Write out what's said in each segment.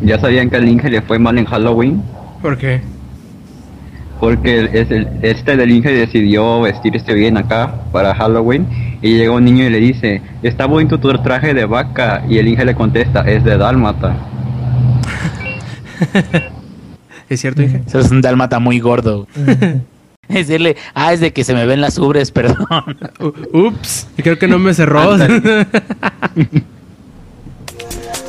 ¿Ya sabían que al Inge le fue mal en Halloween? ¿Por qué? Porque es el, este del Inge decidió vestirse bien acá para Halloween y llega un niño y le dice, está bonito tu traje de vaca y el Inge le contesta, es de dálmata. ¿Es cierto, Inge? Eso es un dálmata muy gordo. es decirle, ah, es de que se me ven las ubres, perdón. U- Ups, creo que no me cerró.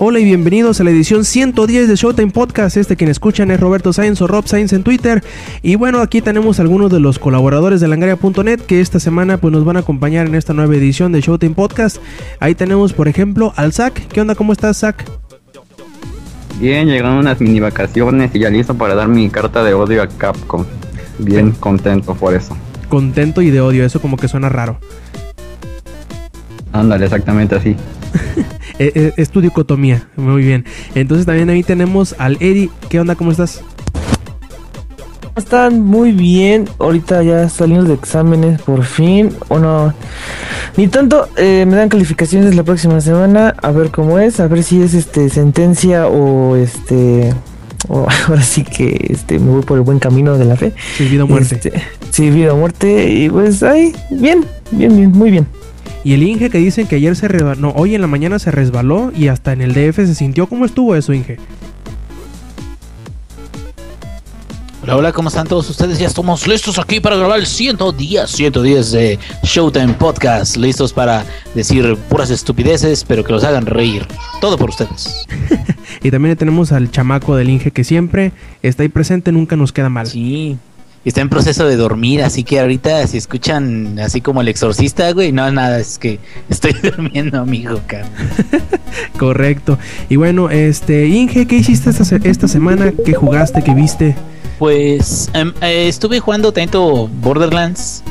Hola y bienvenidos a la edición 110 de Showtime Podcast. Este quien escuchan es Roberto Sainz o Rob Sainz en Twitter. Y bueno, aquí tenemos algunos de los colaboradores de Langaria.net que esta semana pues nos van a acompañar en esta nueva edición de Showtime Podcast. Ahí tenemos, por ejemplo, al Zach. ¿Qué onda? ¿Cómo estás, Zach? Bien, llegaron unas mini vacaciones y ya listo para dar mi carta de odio a Capcom. Bien contento por eso. Contento y de odio, eso como que suena raro. Ándale, exactamente así. Eh, eh, es tu dicotomía, muy bien. Entonces también ahí tenemos al Eddie. ¿Qué onda? ¿Cómo estás? Están muy bien. Ahorita ya salimos de exámenes por fin. O no. Ni tanto. eh, me dan calificaciones la próxima semana. A ver cómo es. A ver si es este sentencia o este. O ahora sí que este me voy por el buen camino de la fe. Sí, vida o muerte. Este, sí, vida o muerte. Y pues ahí, bien, bien, bien, muy bien. Y el Inge que dicen que ayer se resbaló, no, hoy en la mañana se resbaló y hasta en el DF se sintió. ¿Cómo estuvo eso, Inge? Hola, hola, ¿cómo están todos ustedes? Ya estamos listos aquí para grabar el 110, 110 de Showtime Podcast. Listos para decir puras estupideces, pero que los hagan reír. Todo por ustedes. Y también tenemos al chamaco del Inge que siempre está ahí presente, nunca nos queda mal. Sí. Está en proceso de dormir, así que ahorita si escuchan así como el exorcista, güey, no, nada, es que estoy durmiendo, amigo, cara. Correcto. Y bueno, este, Inge, ¿qué hiciste esta, esta semana? ¿Qué jugaste? ¿Qué viste? Pues em, eh, estuve jugando tanto Borderlands.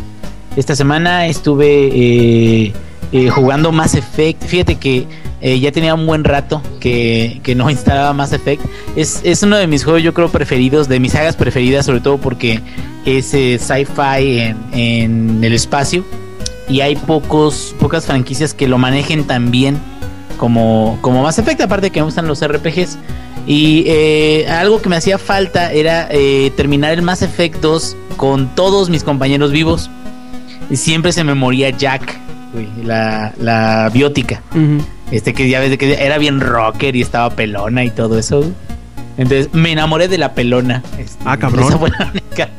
Esta semana estuve eh, eh, jugando Mass Effect. Fíjate que eh, ya tenía un buen rato que, que no instalaba Mass Effect. Es, es uno de mis juegos, yo creo, preferidos, de mis sagas preferidas, sobre todo porque es eh, sci-fi en, en el espacio. Y hay pocos, pocas franquicias que lo manejen tan bien como, como Mass Effect, aparte que me gustan los RPGs. Y eh, algo que me hacía falta era terminar el Mass Effect 2 con todos mis compañeros vivos. Y siempre se me moría Jack, la, la biótica. Ujú. Este que ya ves de que era bien rocker y estaba pelona y todo eso. Entonces me enamoré de la pelona. este, Ah, cabrón. Esa fue la única.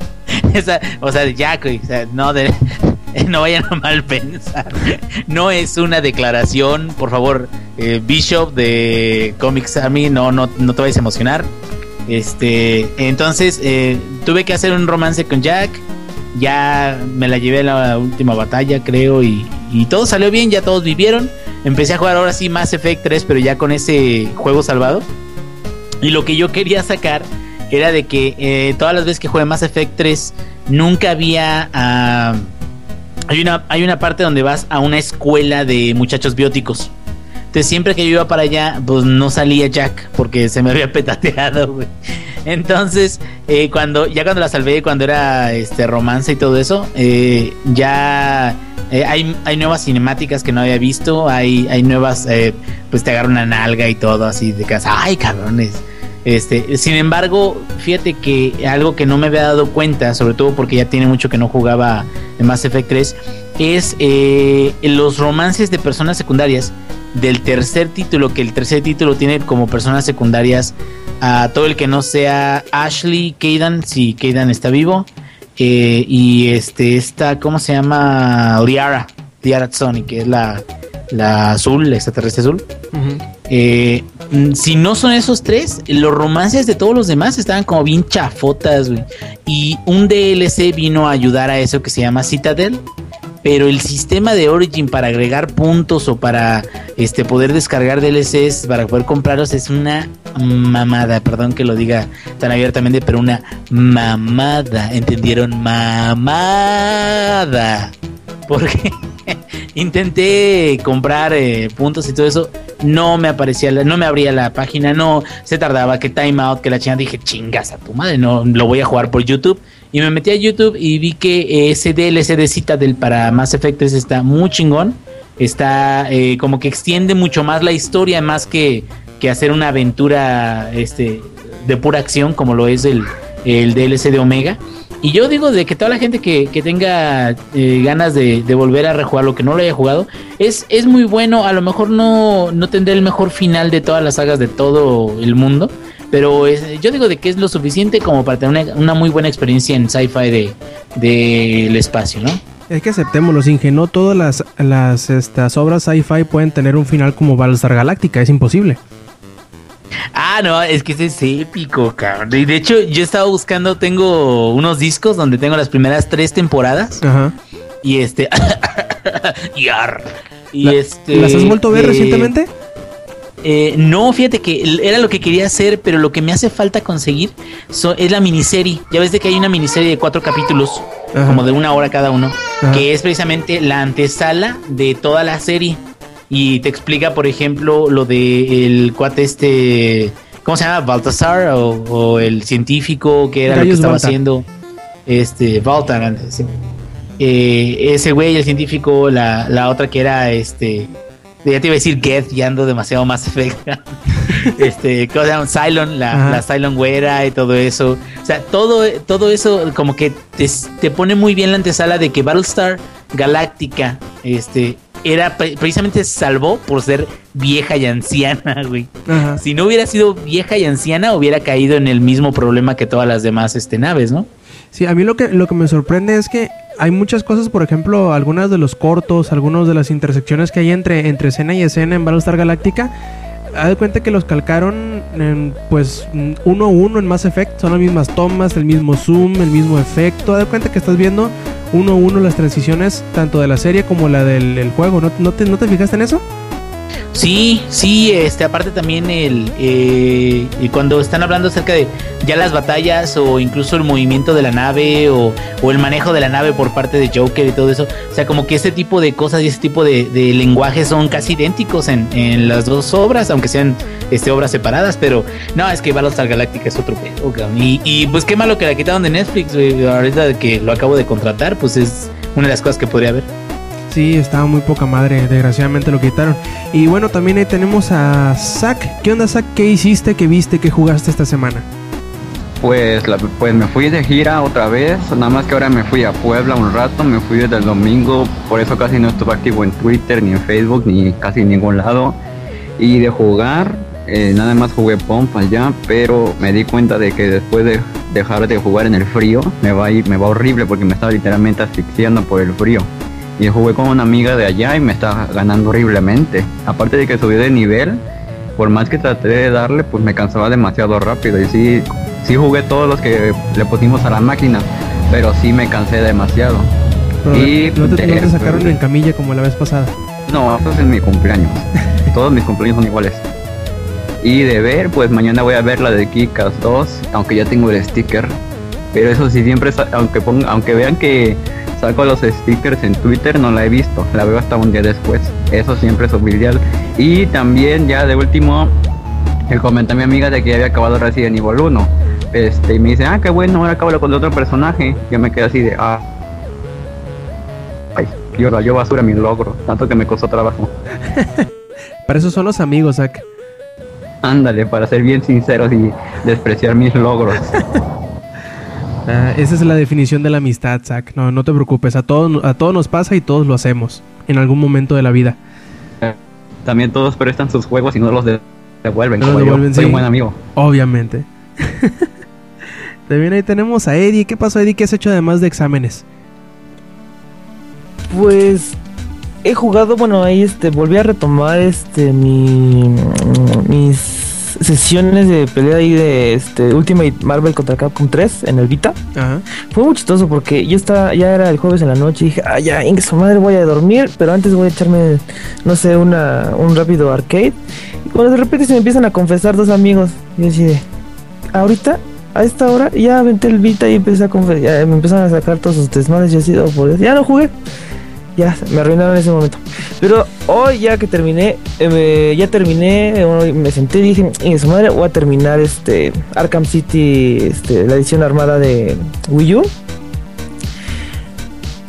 esa- o sea, de Jack, güey, o sea, no de. No vayan a mal pensar. No es una declaración, por favor, eh, Bishop de Comics Army, no, no, no te vayas a emocionar. Este, entonces eh, tuve que hacer un romance con Jack. Ya me la llevé a la última batalla, creo, y, y todo salió bien, ya todos vivieron. Empecé a jugar ahora sí Mass Effect 3, pero ya con ese juego salvado. Y lo que yo quería sacar era de que eh, todas las veces que jugué Mass Effect 3, nunca había... ah, hay, una, hay una parte donde vas a una escuela de muchachos bióticos. Entonces siempre que yo iba para allá, pues no salía Jack porque se me había petateado, güey. Entonces, eh, cuando ya cuando la salvé, cuando era este romance y todo eso, eh, ya eh, hay, hay nuevas cinemáticas que no había visto, hay, hay nuevas, eh, pues te agarra una nalga y todo así de casa, ay cabrones. Este, sin embargo, fíjate que algo que no me había dado cuenta, sobre todo porque ya tiene mucho que no jugaba en Mass Effect 3, es eh, los romances de personas secundarias del tercer título, que el tercer título tiene como personas secundarias a todo el que no sea Ashley Kaidan, si Kaidan está vivo, eh, y este esta, ¿cómo se llama? Liara, Liara Sony, que es la, la azul, la extraterrestre azul. Eh, mm, si no son esos tres, los romances de todos los demás estaban como bien chafotas, güey. Y un DLC vino a ayudar a eso que se llama Citadel. Pero el sistema de Origin para agregar puntos o para este poder descargar DLCs para poder comprarlos es una mamada. Perdón que lo diga tan abiertamente, pero una mamada. ¿Entendieron? Mamada. porque intenté comprar eh, puntos y todo eso, no me aparecía, no me abría la página, no se tardaba, que timeout, que la chingada, dije, chingas a tu madre, no lo voy a jugar por YouTube. Y me metí a YouTube y vi que ese DLC de Citadel para Mass Effect 3 está muy chingón. Está eh, como que extiende mucho más la historia, más que, que hacer una aventura este, de pura acción como lo es el, el DLC de Omega. Y yo digo de que toda la gente que, que tenga eh, ganas de, de volver a rejugar lo que no lo haya jugado, es, es muy bueno. A lo mejor no, no tendrá el mejor final de todas las sagas de todo el mundo. Pero es- yo digo de que es lo suficiente como para tener una, una muy buena experiencia en sci-fi de- del espacio, ¿no? Es que aceptémoslo, Inge, no todas las, las estas obras sci-fi pueden tener un final como Battlestar Galactica, es imposible. Ah, no, es que ese es épico, cabrón. Y de hecho, yo estaba buscando, tengo unos discos donde tengo las primeras tres temporadas. Ajá. Y este. Yar. Y La- este. ¿Las has vuelto a ver eh, recientemente? eh, no, fíjate que era lo que quería hacer, pero lo que me hace falta conseguir so- es la miniserie. Ya ves de que hay una miniserie de cuatro capítulos, Ajá. como de una hora cada uno, Ajá. que es precisamente la antesala de toda la serie. Y te explica, por ejemplo, lo de el cuate este. ¿Cómo se llama? Baltasar o, o el científico que era lo que estaba haciendo. Este, Baltar antes, sí. Eh, ese güey, el científico, la, la otra que era este. Ya te iba a decir Get, ya ando demasiado más efecto. este, ¿cómo se llama? Cylon, la, la Cylon güera y todo eso. O sea, todo, todo eso como que te, te pone muy bien la antesala de que Battlestar Galáctica, este, era pre- precisamente salvó por ser vieja y anciana, güey. Ajá. Si no hubiera sido vieja y anciana, hubiera caído en el mismo problema que todas las demás este, naves, ¿no? Sí, a mí lo que, lo que me sorprende es que hay muchas cosas, por ejemplo, algunas de los cortos, algunas de las intersecciones que hay entre, entre escena y escena en Battlestar Galactica. Haz de cuenta que los calcaron en, pues uno a uno en Mass Effect. Son las mismas tomas, el mismo zoom, el mismo efecto. Haz de cuenta que estás viendo uno a uno las transiciones tanto de la serie como la del el juego. ¿No, no, te, ¿No te fijaste en eso? Sí, sí, este, aparte también el eh, cuando están hablando acerca de ya las batallas o incluso el movimiento de la nave o, el manejo de la nave por parte de Joker y todo eso, o sea, como que ese tipo de cosas y ese tipo de, de lenguajes son casi idénticos en, las dos obras, aunque sean este, obras separadas, pero no, es que Battlestar Galactica es otro pedo. Y, pues qué malo que la quitaron de Netflix, ahorita que lo acabo de contratar, pues es una de las cosas que podría haber. Sí, estaba muy poca madre. Desgraciadamente lo quitaron. Y bueno, también ahí tenemos a Zack. ¿Qué onda, Zack? ¿Qué hiciste? ¿Qué viste? ¿Qué jugaste esta semana? Pues, la- pues me fui de gira otra vez, nada más que ahora me fui a Puebla un rato, me fui desde el domingo, por eso casi no estuve activo en Twitter, ni en Facebook, ni casi en ningún lado. Y de jugar, eh, nada más jugué Pomp allá, pero me di cuenta de que después de dejar de jugar en el frío, me va a ir, me va horrible porque me estaba literalmente asfixiando por el frío. Y jugué con una amiga de allá y me estaba ganando horriblemente. Aparte de que subí de nivel, por más que traté de darle, pues me cansaba demasiado rápido. Y sí, sí jugué todos los que le pusimos a la máquina, pero sí me cansé demasiado. Pero Y no, te, no te sacaron en camilla como la vez pasada. No, eso es en mi cumpleaños. Todos mis cumpleaños son iguales. Y de ver, pues mañana voy a ver la de Kikas 2, aunque ya tengo el sticker. Pero eso sí, siempre, aunque, ponga, aunque vean que saco los stickers en Twitter, no la he visto. La veo hasta un día después. Eso siempre es oficial. Y también ya de último, le comenté a mi amiga de que ya había acabado Resident Evil 1. Este, y me dice, ah, qué bueno, ahora acabo con otro personaje. Yo me quedé así de, ah. Ay, yo, yo basura mi logro, tanto que me costó trabajo. Para eso son los amigos, Zack. Ándale, para ser bien sinceros y despreciar mis logros. Ah, esa es la definición de la amistad, Zack. No, no te preocupes. A todos, a todos nos pasa y todos lo hacemos. En algún momento de la vida. También todos prestan sus juegos y no los de- devuelven. No los como yo. devuelven, Soy sí. un buen amigo. Obviamente. También ahí tenemos a Eddie. ¿Qué pasó, Eddie? ¿Qué has hecho además de exámenes? Pues he jugado, bueno, ahí este volví a retomar este mi mis sesiones de pelea ahí de este Ultimate Marvel contra Capcom 3 en el Vita. Ajá. Fue muy chistoso porque yo estaba, ya era el jueves en la noche y dije, ah, ya, su madre voy a dormir, pero antes voy a echarme, no sé, una, un rápido arcade. Y cuando de repente se me empiezan a confesar dos amigos, y yo así de, ahorita, a esta hora, ya aventé el Vita y empecé a confesar, me empezaron a sacar todos sus desmadres y así, oh, por ya no jugué. Ya me arruinaron ese momento. Pero hoy ya que terminé, eh, ya terminé, me senté y dije, y su madre, voy a terminar este Arkham City, este, la edición armada de Wii U.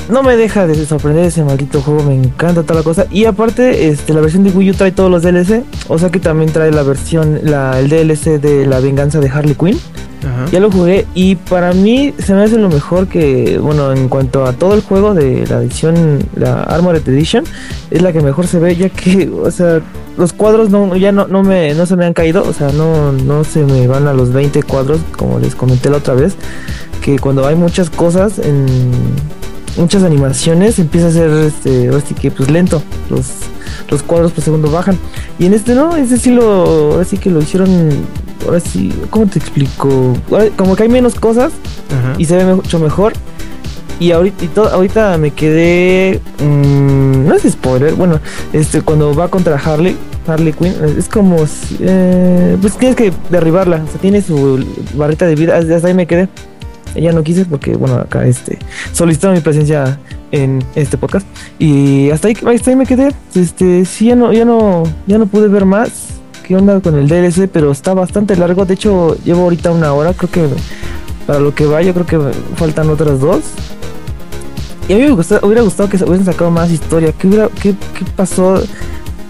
No me deja de sorprender ese maldito juego, me encanta toda la cosa. Y aparte, este, la versión de Wii U trae todos los DLC. O sea que también trae la versión, la, el DLC de la venganza de Harley Quinn. Ya lo jugué y para mí se me hace lo mejor que, bueno, en cuanto a todo el juego de la edición, la Armored Edition, es la que mejor se ve, ya que, o sea, los cuadros no, ya no, no, me, no se me han caído, o sea, no, no se me van a los 20 cuadros, como les comenté la otra vez, que cuando hay muchas cosas en muchas animaciones empieza a ser, este, que, pues lento, los, los cuadros por segundo bajan. Y en este no, este sí lo, ahora sí que lo hicieron, ahora sí, ¿cómo te explico? Ahora, Como que hay menos cosas Ajá. y se ve mucho mejor. Y ahorita, y to- ahorita me quedé, mm, no es spoiler, bueno, este cuando va contra Harley, Harley Quinn, es como, eh, pues tienes que derribarla, o sea, tiene su barrita de vida, hasta ahí me quedé. Ya no quise porque, bueno, acá este solicitaron mi presencia en este podcast y hasta ahí, hasta ahí me quedé. Este, sí, ya no, ya no, ya no pude ver más. ¿Qué onda con el DLC? Pero está bastante largo. De hecho, llevo ahorita una hora. Creo que para lo que va, yo creo que faltan otras dos. Y a mí me gustó- hubiera gustado que se hubiesen sacado más historia. ¿Qué, hubiera- qué, qué pasó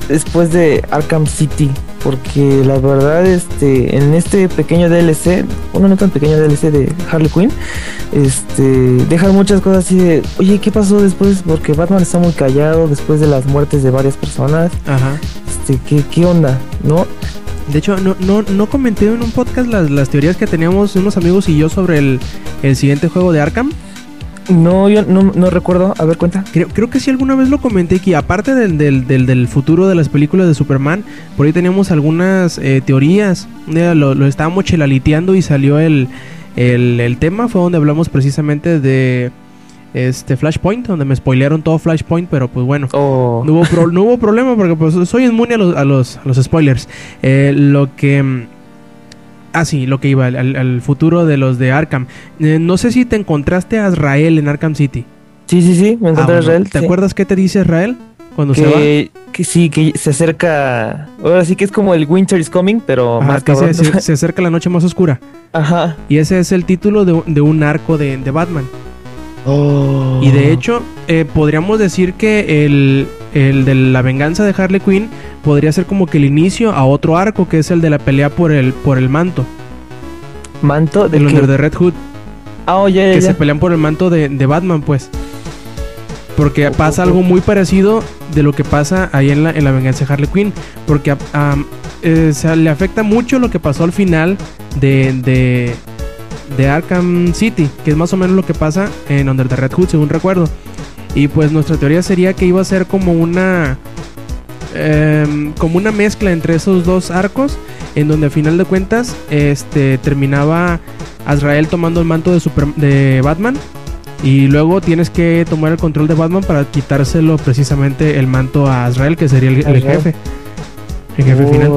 después de Arkham City? Porque la verdad, este, en este pequeño DLC, bueno, no tan pequeño DLC de Harley Quinn, este, dejan muchas cosas así de, oye, ¿qué pasó después? Porque Batman está muy callado después de las muertes de varias personas. Ajá. Este, ¿qué, qué onda? ¿No? De hecho, no, no, no comenté en un podcast las, las teorías que teníamos unos amigos y yo sobre el, el siguiente juego de Arkham. No, yo no, no recuerdo. A ver, cuenta. Creo, creo que sí alguna vez lo comenté que aparte del, del, del, del futuro de las películas de Superman, por ahí teníamos algunas eh, teorías. Lo, lo estábamos chelaliteando y salió el, el, el tema, fue donde hablamos precisamente de este Flashpoint, donde me spoilearon todo Flashpoint, pero pues bueno. Oh, No hubo, pro- no hubo problema porque pues soy inmune a los, a los, a los spoilers. Eh, lo que... Ah, sí, lo que iba, al, futuro de los de Arkham. Eh, no sé si te encontraste a Azrael en Arkham City. sí, sí, sí, me Ah, encontré a bueno, Israel. ¿Te sí. acuerdas qué te dice Israel cuando se va? que, sí, que se acerca. Ahora sí que es como el Winter is Coming, pero Ajá, más que se- se acerca la noche más oscura. Ajá. Y ese es el título de, de un arco de, de Batman. Oh. Y de hecho, eh, podríamos decir que el, el de la venganza de Harley Quinn podría ser como que el inicio a otro arco, que es el de la pelea por el, por el manto. manto de que... de Red Hood. Ah, oh, Que ya. se pelean por el manto de, de Batman, pues. Porque pasa algo muy parecido de lo que pasa ahí en la, en la venganza de Harley Quinn. Porque am, eh, se le afecta mucho lo que pasó al final de, de, de Arkham City. Que es más o menos lo que pasa en Under the Red Hood, según recuerdo. Y pues nuestra teoría sería que iba a ser como una... em, como una mezcla entre esos dos arcos. En donde a final de cuentas este, terminaba Azrael tomando el manto de, Super- de Batman. Y luego tienes que tomar el control de Batman para quitárselo precisamente el manto a Azrael, que sería el, el Azrael. jefe. El jefe Oh. final.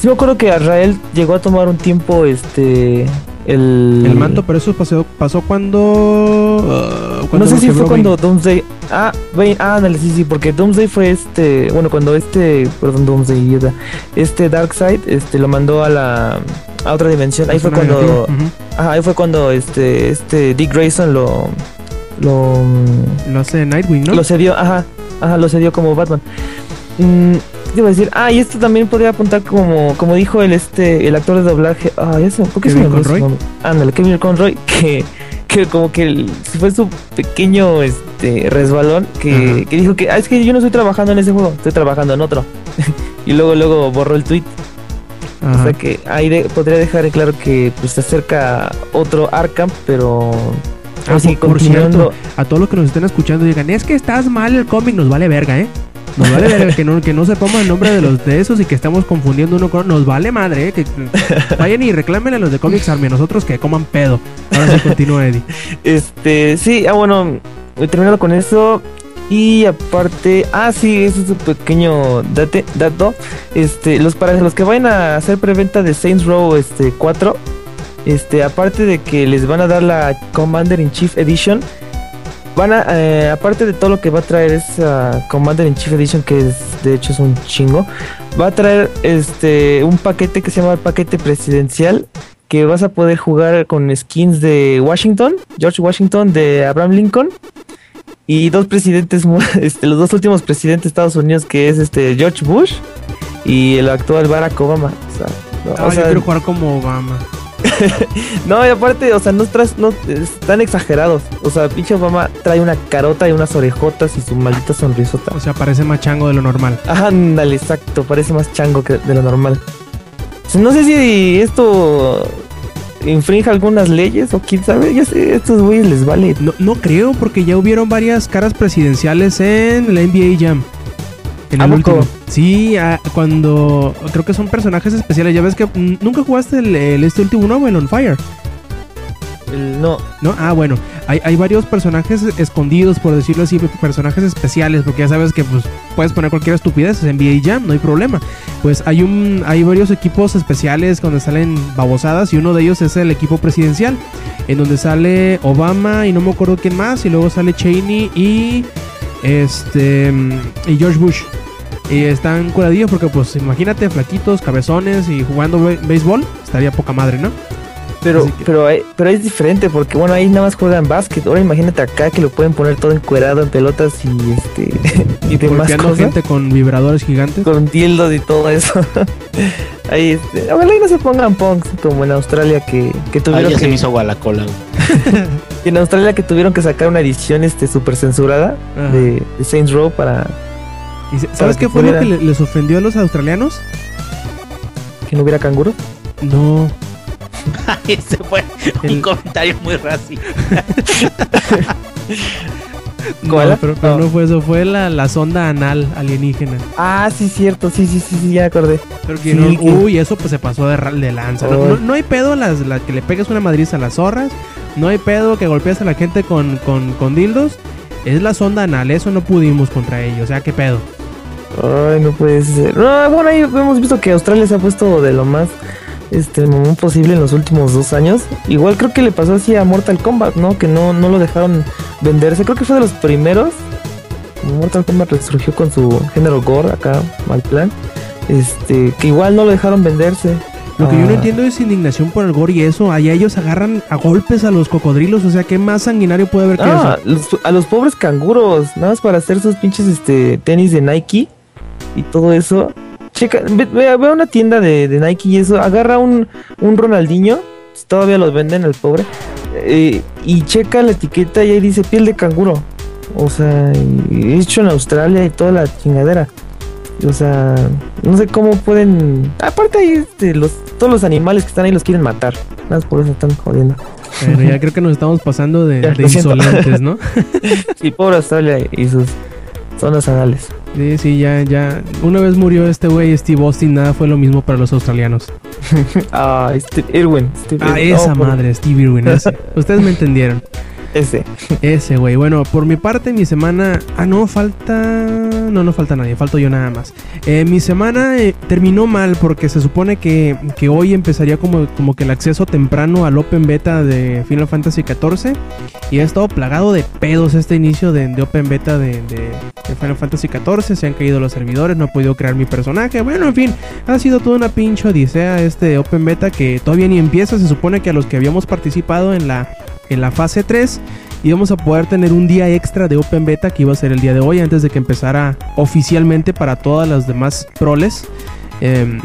Sí me acuerdo que Israel llegó a tomar un tiempo este el El manto, pero eso pasó, pasó cuando... ah, No sé si fue cuando. Doomsday. Ah, Bane, ah, ándale, sí, sí, porque Doomsday fue este. Bueno, cuando este. Perdón, Doomsday, idiota. Este Darkseid este, lo mandó a la. a otra dimensión. Ahí fue cuando. Ajá, ahí fue cuando este. Este Dick Grayson lo. Lo. Lo hace Nightwing, ¿no? Lo cedió, ajá. Ajá, lo cedió como Batman. Mm, ¿qué te iba a decir? Ah, y esto también podría apuntar como. Como dijo el este. El actor de doblaje. Ah, ya se ¿Por qué Kevin Conroy. Ándale, Kevin Conroy. Que que como que el- fue su pequeño este resbalón que, que dijo que ah, es que yo no estoy trabajando en ese juego, estoy trabajando en otro. y luego luego borró el tweet. O sea que ahí de- podría dejar en claro que pues se acerca otro Arkham, pero Ah, así por- por continuando. A todos los que nos estén escuchando digan, es que estás mal el cómic, nos vale verga, ¿eh? Nos vale verga que no, que no sepamos el nombre de los de esos y que estamos confundiendo uno con... Nos vale madre, ¿eh? Que vayan y reclámenle a los de Comics Army, a nosotros que coman pedo. Ahora sí continúa Eddie. Este, sí, ah bueno, he terminado con eso. Y aparte, ah sí, ese es un pequeño date, dato. Este, los para los que vayan a hacer preventa de Saints Row este 4, este, aparte de que les van a dar la Commander in Chief Edition, van a, eh, aparte de todo lo que va a traer esa Commander in Chief Edition, que es, de hecho es un chingo, va a traer este un paquete que se llama el paquete presidencial, que vas a poder jugar con skins de Washington, George Washington, de Abraham Lincoln. Y dos presidentes, este, los dos últimos presidentes de Estados Unidos, que es este George Bush y el actual Barack Obama. O sea, no, Ah, o yo sea, quiero jugar como Obama. no, y aparte, o sea, no, tras, no están exagerados. O sea, pinche Obama trae una carota y unas orejotas y su maldita sonrisota. O sea, parece más chango de lo normal. Ajá, ándale, exacto, parece más chango que de lo normal. O sea, No sé si esto infringe algunas leyes o quién sabe, ya sé, estos güeyes les vale. No, no creo, porque ya hubieron varias caras presidenciales en la NBA Jam. En ¿A el último. Sí, ah, cuando. Creo que son personajes especiales. Ya ves que mm, nunca jugaste el, el- este último nuevo, el On Fire. El- no, ¿No? Ah, bueno. Hay, hay varios personajes escondidos, por decirlo así, personajes especiales, porque ya sabes que pues puedes poner cualquier estupidez en NBA Jam, no hay problema. Pues hay un hay varios equipos especiales donde salen babosadas y uno de ellos es el equipo presidencial, en donde sale Obama y no me acuerdo quién más, y luego sale Cheney y este y George Bush. Y están curadillos porque pues imagínate flaquitos, cabezones y jugando béisbol, estaría poca madre, ¿no? Pero, que- pero, hay- pero es diferente porque, bueno, ahí nada más juegan básquet. Ahora imagínate acá que lo pueden poner todo encuerado en pelotas y este y demás Golpeando cosas. gente con vibradores gigantes. Con dildos y todo eso. ahí, este, ojalá y no se pongan punks como en Australia que, que Ay, tuvieron ya que, se me hizo agua la cola. en Australia que tuvieron que sacar una edición este super censurada de, de Saints Row para Y se- ¿Sabes qué fue lo que les ofendió a los australianos? que no hubiera canguro. No. Ese fue un El- comentario muy racista. No, pero, pero No. no fue eso, fue la, la sonda anal alienígena. Ah, sí, cierto, sí, sí, sí, sí, ya acordé. Pero que Sí, no- que- uy, eso pues se pasó de, de lanza. No, no- no hay pedo las, la que le pegues una madriz a las zorras. No hay pedo que golpees a la gente con, con, con dildos. Es la sonda anal, eso no pudimos contra ellos. O sea, qué pedo. Ay, no puede ser. No, bueno, ahí hemos visto que Australia se ha puesto de lo más este mamón posible en los últimos dos años. Igual creo que le pasó así a Mortal Kombat, ¿no? Que no, no lo dejaron venderse. Creo que fue de los primeros. Mortal Kombat resurgió con su género gore acá, mal plan. Este, que igual no lo dejaron venderse. Lo que yo no Ah, entiendo es indignación por el gore y eso. Allá ellos agarran a golpes a los cocodrilos. O sea, ¿qué más sanguinario puede haber que Ah, eso? los- a los pobres canguros, nada más para hacer sus pinches este, tenis de Nike y todo eso. Checa, ve, ve- ve a una tienda de, de Nike y eso, agarra un, un Ronaldinho, todavía los venden al pobre, eh, y checa la etiqueta y ahí dice piel de canguro. O sea, y hecho en Australia y toda la chingadera. O sea, no sé cómo pueden. Aparte, ahí este, los, todos los animales que están ahí los quieren matar. Nada más por eso están jodiendo. Pero ya creo que nos estamos pasando de, Ya, de insolentes, ¿no? Sí, pobre Australia y sus zonas anales. Sí, sí, ya, ya. Una vez murió este güey, Steve Austin, nada fue lo mismo para los australianos. Ah, Steve Irwin. Steve Ah, Irwin. esa No, por- madre, Steve Irwin, ese. Ustedes me entendieron. Ese. Ese güey. Bueno, por mi parte, mi semana. Ah, no, falta. No, no falta nadie, falto yo nada más. Eh, mi semana eh, terminó mal porque se supone que, que hoy empezaría como, como que el acceso temprano al Open Beta de Final Fantasy XIV. Y ha estado plagado de pedos este inicio de, Open Beta de, de- de Final Fantasy XIV. Se han caído los servidores, no he podido crear mi personaje. Bueno, en fin, ha sido toda una pinche odisea este Open Beta que todavía ni empieza. Se supone que a los que habíamos participado en la, en la fase 3 íbamos a poder tener un día extra de Open Beta que iba a ser el día de hoy antes de que empezara oficialmente para todas las demás proles eh,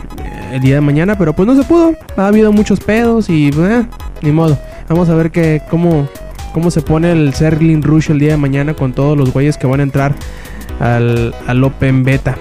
el día de mañana, pero pues no se pudo. Ha habido muchos pedos y eh, ni modo. Vamos a ver que cómo, cómo se pone el Serling Rush el día de mañana con todos los güeyes que van a entrar al, al Open Beta.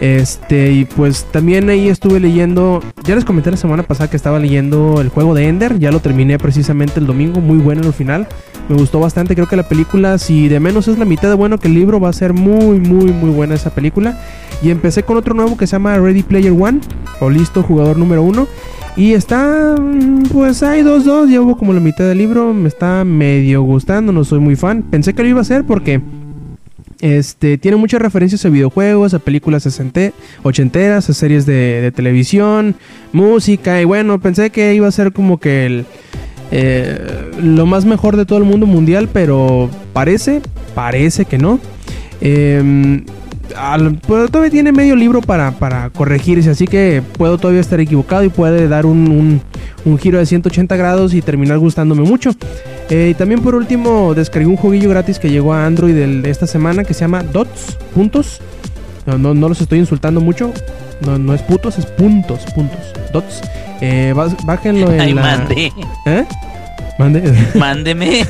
Este, y pues también ahí estuve leyendo. Ya les comenté la semana pasada que estaba leyendo el juego de Ender. Ya lo terminé precisamente el domingo. Muy bueno en el final. Me gustó bastante. Creo que la película, si de menos es la mitad de bueno que el libro, va a ser muy, muy, muy buena esa película. Y empecé con otro nuevo que se llama Ready Player One. O listo, jugador número uno. Y está, mm, pues hay dos, dos. Llevo como la mitad del libro. Me está medio gustando. No soy muy fan. Pensé que lo iba a hacer porque este, tiene muchas referencias a videojuegos, a películas ochenteras, a series de, televisión, música. Y bueno, pensé que iba a ser como que el, eh, lo más mejor de todo el mundo mundial, pero parece, parece que no. Al- pero todavía tiene medio libro para, para corregirse, así que puedo todavía estar equivocado y puede dar un- un giro de 180 grados y terminar gustándome mucho. Eh, y también por último descargué un jueguillo gratis que llegó a Android el- de esta semana que se llama Dots, puntos. No, no, no los estoy insultando mucho. No, no es putos, es puntos, puntos. Dots. Eh, bá- bájenlo en Ay, la... mande, ¿Eh? Mande. mándeme.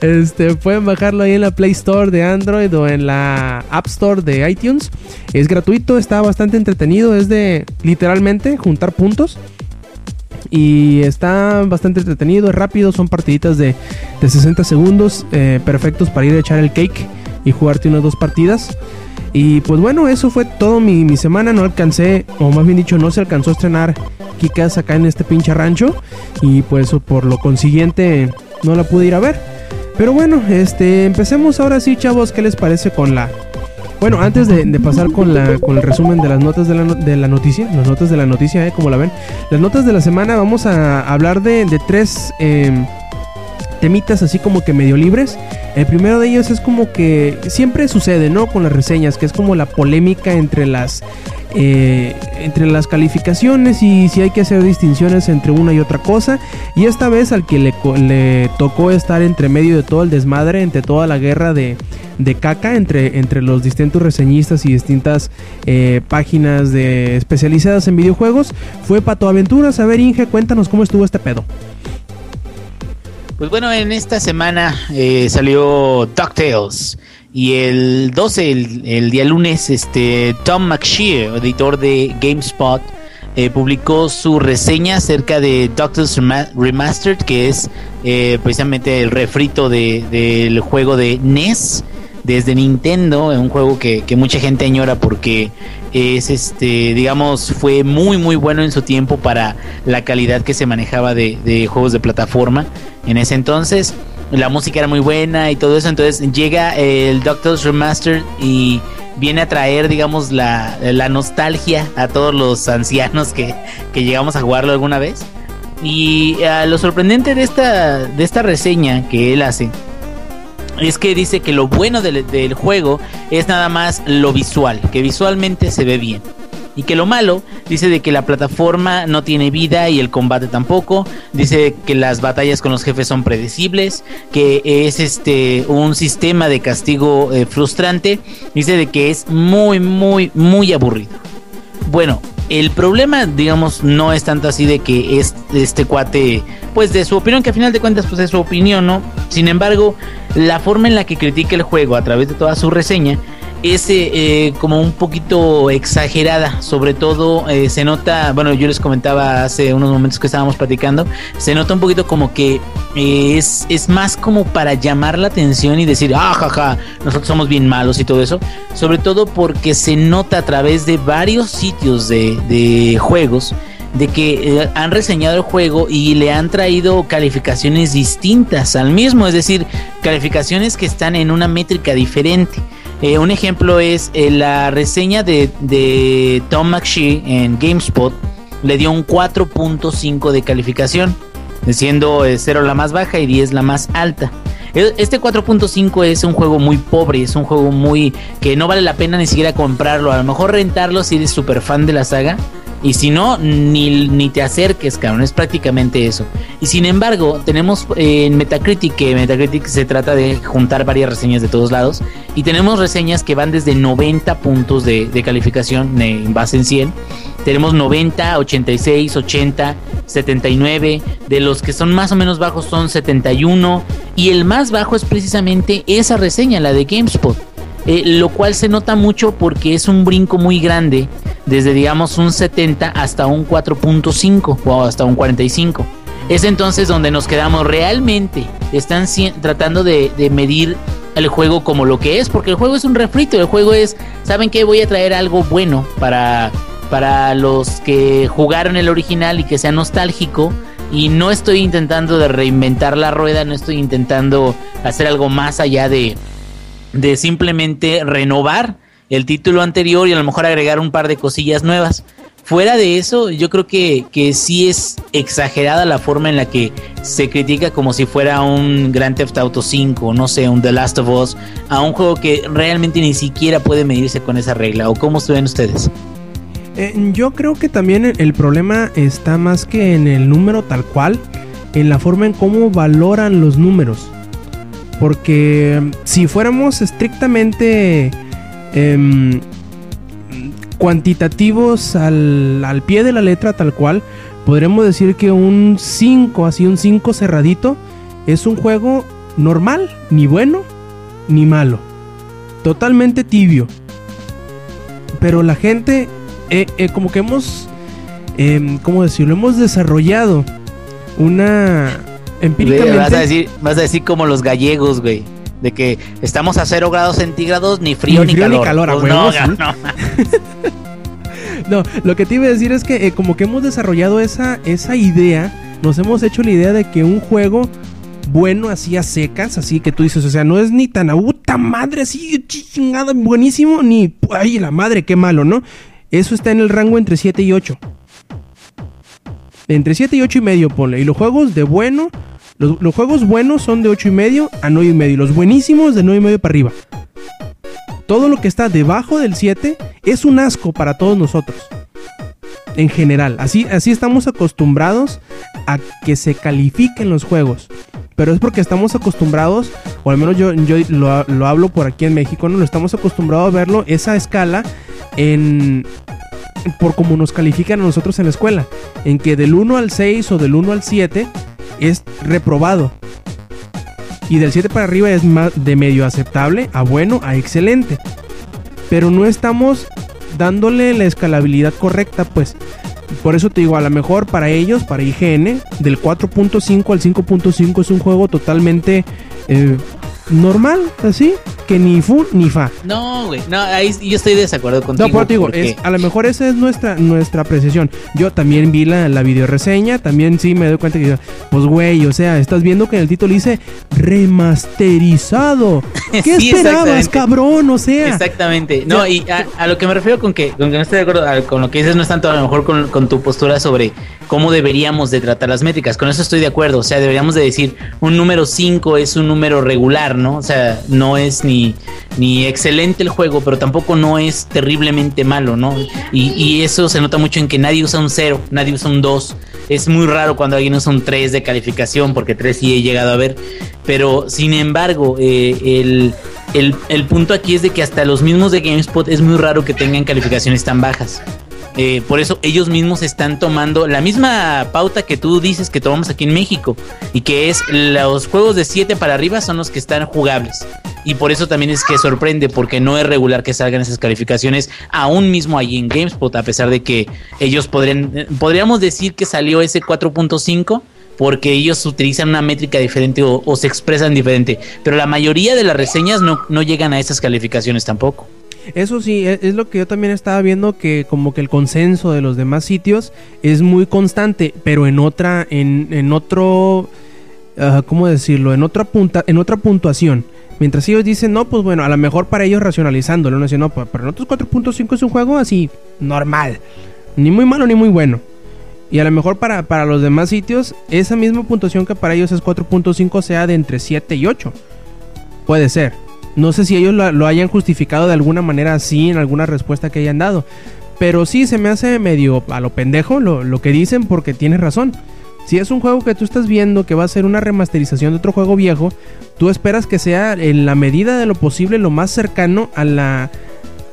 Este, pueden bajarlo ahí en la Play Store de Android o en la App Store de iTunes. Es gratuito, está bastante entretenido. Es de literalmente juntar puntos. Y está bastante entretenido, es rápido, son partiditas de, de 60 segundos, eh, perfectos para ir a echar el cake y jugarte unas dos partidas. Y pues bueno, eso fue todo mi, mi semana. No alcancé, o más bien dicho, no se alcanzó a estrenar Kikas acá en este pinche rancho. Y pues por lo consiguiente no la pude ir a ver. Pero bueno, este, empecemos ahora sí, chavos. ¿Qué les parece con la... Bueno, antes de, pasar con, la, con el resumen de las notas de la, de la noticia, las notas de la noticia, ¿eh? como la ven, las notas de la semana, vamos a hablar de, de tres em, temitas así como que medio libres. El primero de ellos es como que siempre sucede, ¿no? Con las reseñas, que es como la polémica entre las eh, entre las calificaciones y si hay que hacer distinciones entre una y otra cosa. Y esta vez al que le, le tocó estar entre medio de todo el desmadre, entre toda la guerra de, de caca entre, entre los distintos reseñistas y distintas eh, páginas de, especializadas en videojuegos, fue Pato Aventuras. A ver, Inge, cuéntanos cómo estuvo este pedo. Pues bueno, en esta semana eh, salió DuckTales. Y el 12, el, día lunes, este Tom McShear, editor de GameSpot, eh, publicó su reseña acerca de DuckTales Rema- Remastered, que es eh, precisamente el refrito de- del juego de NES desde Nintendo, un juego que, que mucha gente añora porque es este, digamos, fue muy muy bueno en su tiempo para la calidad que se manejaba de, de juegos de plataforma en ese entonces. La música era muy buena y todo eso, entonces llega el Doctor's Remastered y viene a traer, digamos, la, la nostalgia a todos los ancianos que, que llegamos a jugarlo alguna vez. Y ah, lo sorprendente de esta, de esta reseña que él hace es que dice que lo bueno del, del juego es nada más lo visual, que visualmente se ve bien. Y que lo malo, dice de que la plataforma no tiene vida y el combate tampoco. Dice que las batallas con los jefes son predecibles, que es este un sistema de castigo eh, frustrante. Dice de que es muy, muy, muy aburrido. Bueno, el problema, digamos, no es tanto así de que es este cuate, pues de su opinión, que a final de cuentas, pues es su opinión, ¿no? Sin embargo, la forma en la que critica el juego a través de toda su reseña es eh, eh, como un poquito exagerada. Sobre todo eh, se nota, bueno, yo les comentaba hace unos momentos que estábamos platicando, se nota un poquito como que es, es más como para llamar la atención y decir, ah, jaja, nosotros somos bien malos y todo eso. Sobre todo porque se nota a través de varios sitios de, de juegos de que eh, han reseñado el juego y le han traído calificaciones distintas al mismo, es decir, calificaciones que están en una métrica diferente. Eh, un ejemplo es eh, la reseña de, Tom McShee en GameSpot, le dio un 4.5 de calificación, siendo 0 la más baja y 10 la más alta. E- Este 4.5 es un juego muy pobre, es un juego muy que no vale la pena ni siquiera comprarlo, a lo mejor rentarlo si eres súper fan de la saga. Y si no, ni, ni te acerques, cabrón. Es prácticamente eso. Y sin embargo, tenemos eh, en Metacritic, que Metacritic se trata de juntar varias reseñas de todos lados. Y tenemos reseñas que van desde 90 puntos de, de calificación en base en 100. Tenemos 90, 86, 80, 79. De los que son más o menos bajos son 71. Y el más bajo es precisamente esa reseña, la de GameSpot. Eh, lo cual se nota mucho porque es un brinco muy grande, desde digamos un 70 hasta un 4.5 o hasta un 45. Es entonces donde nos quedamos realmente. Están tratando de, de medir el juego como lo que es, porque el juego es un refrito, el juego es, ¿saben qué? Voy a traer algo bueno para, para los que jugaron el original y que sea nostálgico. Y no estoy intentando de reinventar la rueda, no estoy intentando hacer algo más allá de, de simplemente renovar el título anterior y a lo mejor agregar un par de cosillas nuevas. fuera de eso, yo creo que, que sí es exagerada la forma en la que se critica como si fuera un Grand Theft Auto 5, no sé, un The Last of Us, a un juego que realmente ni siquiera puede medirse con esa regla. ¿O cómo se ven ustedes? Eh, yo creo que también el- el problema está más que en el número tal cual, en la forma en cómo valoran los números. Porque mm, si fuéramos estrictamente em, cuantitativos al, al pie de la letra tal cual, podremos decir que un 5, así un 5 cerradito, es un juego normal, ni bueno ni malo. Totalmente tibio. Pero la gente, eh, eh, como que hemos, em, ¿cómo decirlo? Hemos desarrollado una... Empíricamente... Vas a decir, vas a decir como los gallegos, güey. De que estamos a 0 grados centígrados, ni frío Ni frío ni calor. Pues no, no. No, lo que te iba a decir es que eh, como que hemos desarrollado esa, esa idea, nos hemos hecho la idea de que un juego bueno así a secas, así que tú dices, o sea, no es ni tan a puta madre, así chingada, buenísimo, ni ay la madre, qué malo, ¿no? Eso está en el rango entre 7 y 8. Entre 7 y 8 y medio, ponle. Y los juegos de bueno, los, juegos buenos son de 8 y medio a 9 y medio. Los buenísimos de 9 y medio para arriba. Todo lo que está debajo del 7 es un asco para todos nosotros. En general, así, así estamos acostumbrados a que se califiquen los juegos. Pero es porque estamos acostumbrados, o al menos yo, yo lo, lo hablo por aquí en México, ¿no? Lo estamos acostumbrados a verlo, esa escala, en, por como nos califican a nosotros en la escuela. En que del 1 al 6 o del 1 al 7 es reprobado. Y del 7 para arriba es más de medio aceptable a bueno a excelente. Pero no estamos dándole la escalabilidad correcta, pues. Por eso te digo, a lo mejor para ellos, para IGN, del 4.5 al 5.5 es un juego totalmente eh, normal, así, que ni fu ni fa. No, güey. No, ahí yo estoy de desacuerdo contigo. No, pero te digo, porque- es, a lo mejor esa es nuestra, nuestra apreciación. Yo también vi la, la videoreseña, también sí me doy cuenta que, pues güey, o sea, estás viendo que en el título dice remasterizado. ¿Qué Sí, esperabas, cabrón? O sea, Exactamente. No, y a, a lo que me refiero con que, con que no estoy de acuerdo a- con lo que dices, no es tanto a lo mejor con, con tu postura sobre cómo deberíamos de tratar las métricas. Con eso estoy de acuerdo. O sea, deberíamos de decir un número 5 es un número regular, ¿no? O sea, no es ni, ni excelente el juego, pero tampoco no es terriblemente malo, ¿no? Y, eso se nota mucho en que nadie usa un 0, nadie usa un 2. Es muy raro cuando alguien usa un 3 de calificación, porque 3 sí he llegado a ver. Pero sin embargo, eh, el, el, el punto aquí es de que hasta los mismos de GameSpot es muy raro que tengan calificaciones tan bajas. Eh, por eso ellos mismos están tomando la misma pauta que tú dices que tomamos aquí en México y que es los juegos de 7 para arriba son los que están jugables. Y por eso también es que sorprende porque no es regular que salgan esas calificaciones aún mismo allí en GameSpot a pesar de que ellos podrían eh, podríamos decir que salió ese 4.5 porque ellos utilizan una métrica diferente o, se expresan diferente, pero la mayoría de las reseñas no llegan a esas calificaciones tampoco. Eso sí, e- es lo que yo también estaba viendo que como que el consenso de los demás sitios es muy constante, pero en otra, en, en otro, ah, ¿cómo decirlo? En otra punta, en otra puntuación. Mientras ellos dicen, no, pues bueno, a lo mejor para ellos racionalizándolo, no dicen, no, pues para nosotros 4.5 es un juego así, normal. Ni muy malo ni muy bueno. Y a lo mejor para, para los demás sitios, esa misma puntuación que para ellos es 4.5 sea de entre 7 y 8. Puede ser. No sé si ellos lo, lo hayan justificado de alguna manera así en alguna respuesta que hayan dado. Pero sí se me hace medio a lo pendejo lo, lo que dicen porque tienes razón. Si es un juego que tú estás viendo que va a ser una remasterización de otro juego viejo, tú esperas que sea en la medida de lo posible lo más cercano a la,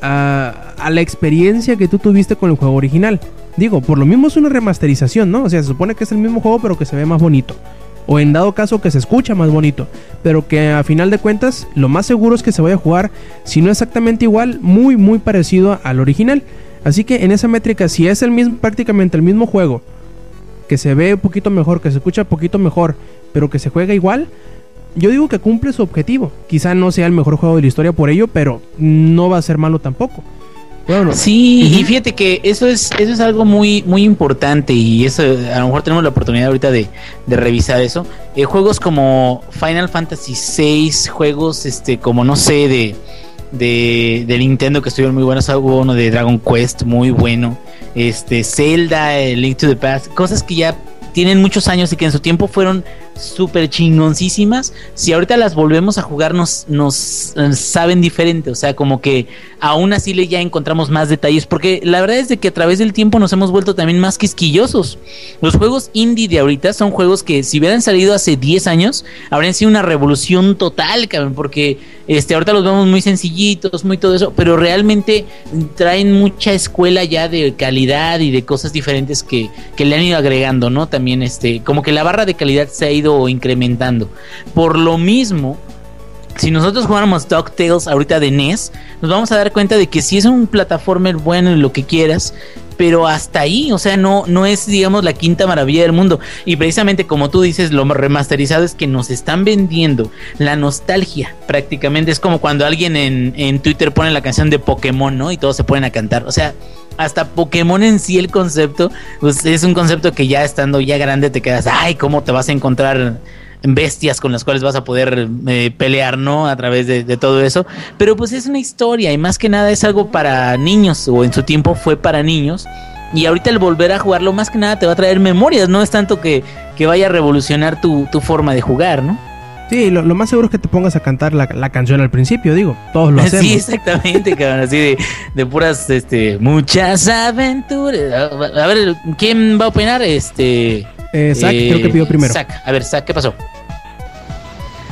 a, a la experiencia que tú tuviste con el juego original. Digo, por lo mismo es una remasterización, ¿no? O sea, se supone que es el mismo juego pero que se ve más bonito. O en dado caso que se escucha más bonito. Pero que a final de cuentas lo más seguro es que se vaya a jugar, si no exactamente igual, muy muy parecido al original. Así que en esa métrica, si es el mismo, prácticamente el mismo juego, que se ve un poquito mejor, que se escucha un poquito mejor, pero que se juega igual, yo digo que cumple su objetivo. Quizá no sea el mejor juego de la historia por ello, pero no va a ser malo tampoco. Bueno, Sí, y fíjate que eso es, eso es algo muy, muy importante y eso a lo mejor tenemos la oportunidad ahorita de, de revisar eso. Eh, juegos como Final Fantasy VI, juegos este, como no sé, de, de, de Nintendo que estuvieron muy buenos, hubo uno de Dragon Quest muy bueno. este Zelda, el Link to the Past, cosas que ya tienen muchos años y que en su tiempo fueron súper chingoncísimas, si ahorita las volvemos a jugar nos, nos eh, saben diferente, o sea, como que aún así le ya encontramos más detalles, porque la verdad es de que a través del tiempo nos hemos vuelto también más quisquillosos. Los juegos indie de ahorita son juegos que si hubieran salido hace 10 años, habrían sido una revolución total, cabrón, porque este, ahorita los vemos muy sencillitos, muy todo eso, pero realmente traen mucha escuela ya de calidad y de cosas diferentes que, que le han ido agregando, ¿no? También este, como que la barra de calidad se ha ido incrementando. Por lo mismo, si nosotros jugáramos DuckTales ahorita de NES, nos vamos a dar cuenta de que si es un plataformer bueno y lo que quieras, pero hasta ahí, o sea, no, no es, digamos, la quinta maravilla del mundo. Y precisamente como tú dices, lo remasterizado es que nos están vendiendo la nostalgia, prácticamente. Es como cuando alguien en, en Twitter pone la canción de Pokémon, ¿no? Y todos se ponen a cantar. O sea, hasta Pokémon en sí el concepto, pues es un concepto que ya estando ya grande te quedas, ay, ¿cómo te vas a encontrar bestias con las cuales vas a poder eh, pelear, ¿no? A través de, de, todo eso. Pero pues es una historia y más que nada es algo para niños, o en su tiempo fue para niños. Y ahorita el volver a jugarlo más que nada te va a traer memorias, no es tanto que, que vaya a revolucionar tu, tu forma de jugar, ¿no? Sí, lo, lo, más seguro es que te pongas a cantar la, la, canción al principio, digo. Todos lo hacemos. Sí, exactamente, cabrón. Así de, de puras, este, muchas aventuras. A, a, ver, ¿quién va a opinar? Este. Eh, Zach, eh, creo que pidió primero. Zach, a ver, Zach, ¿qué pasó?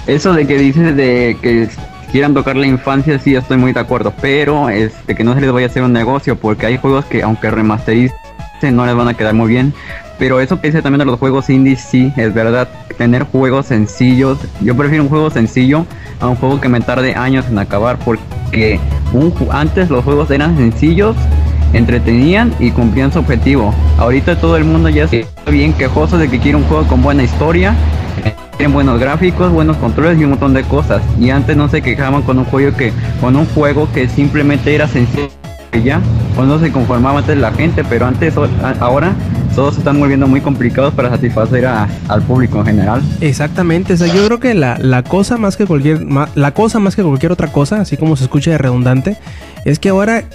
Eso de que dices de que quieran tocar la infancia, sí, estoy muy de acuerdo. Pero este, que no se les vaya a hacer un negocio, porque hay juegos que, aunque remastericen, no les van a quedar muy bien. Pero eso que dice también de los juegos indies, sí, es verdad. Tener juegos sencillos. Yo prefiero un juego sencillo a un juego que me tarde años en acabar. Porque un, antes los juegos eran sencillos, entretenían y cumplían su objetivo. Ahorita todo el mundo ya está bien quejoso de que quiere un juego con buena historia. Tienen buenos gráficos, buenos controles y un montón de cosas. Y antes no se quejaban con un juego que, con un juego que simplemente era sencillo ya, o no se conformaba antes la gente, pero antes, ahora todos se están volviendo muy complicados para satisfacer al público en general. Exactamente, o sea, yo creo que la, la cosa más que cualquier la cosa más que cualquier otra cosa, así como se escucha de redundante, es que ahora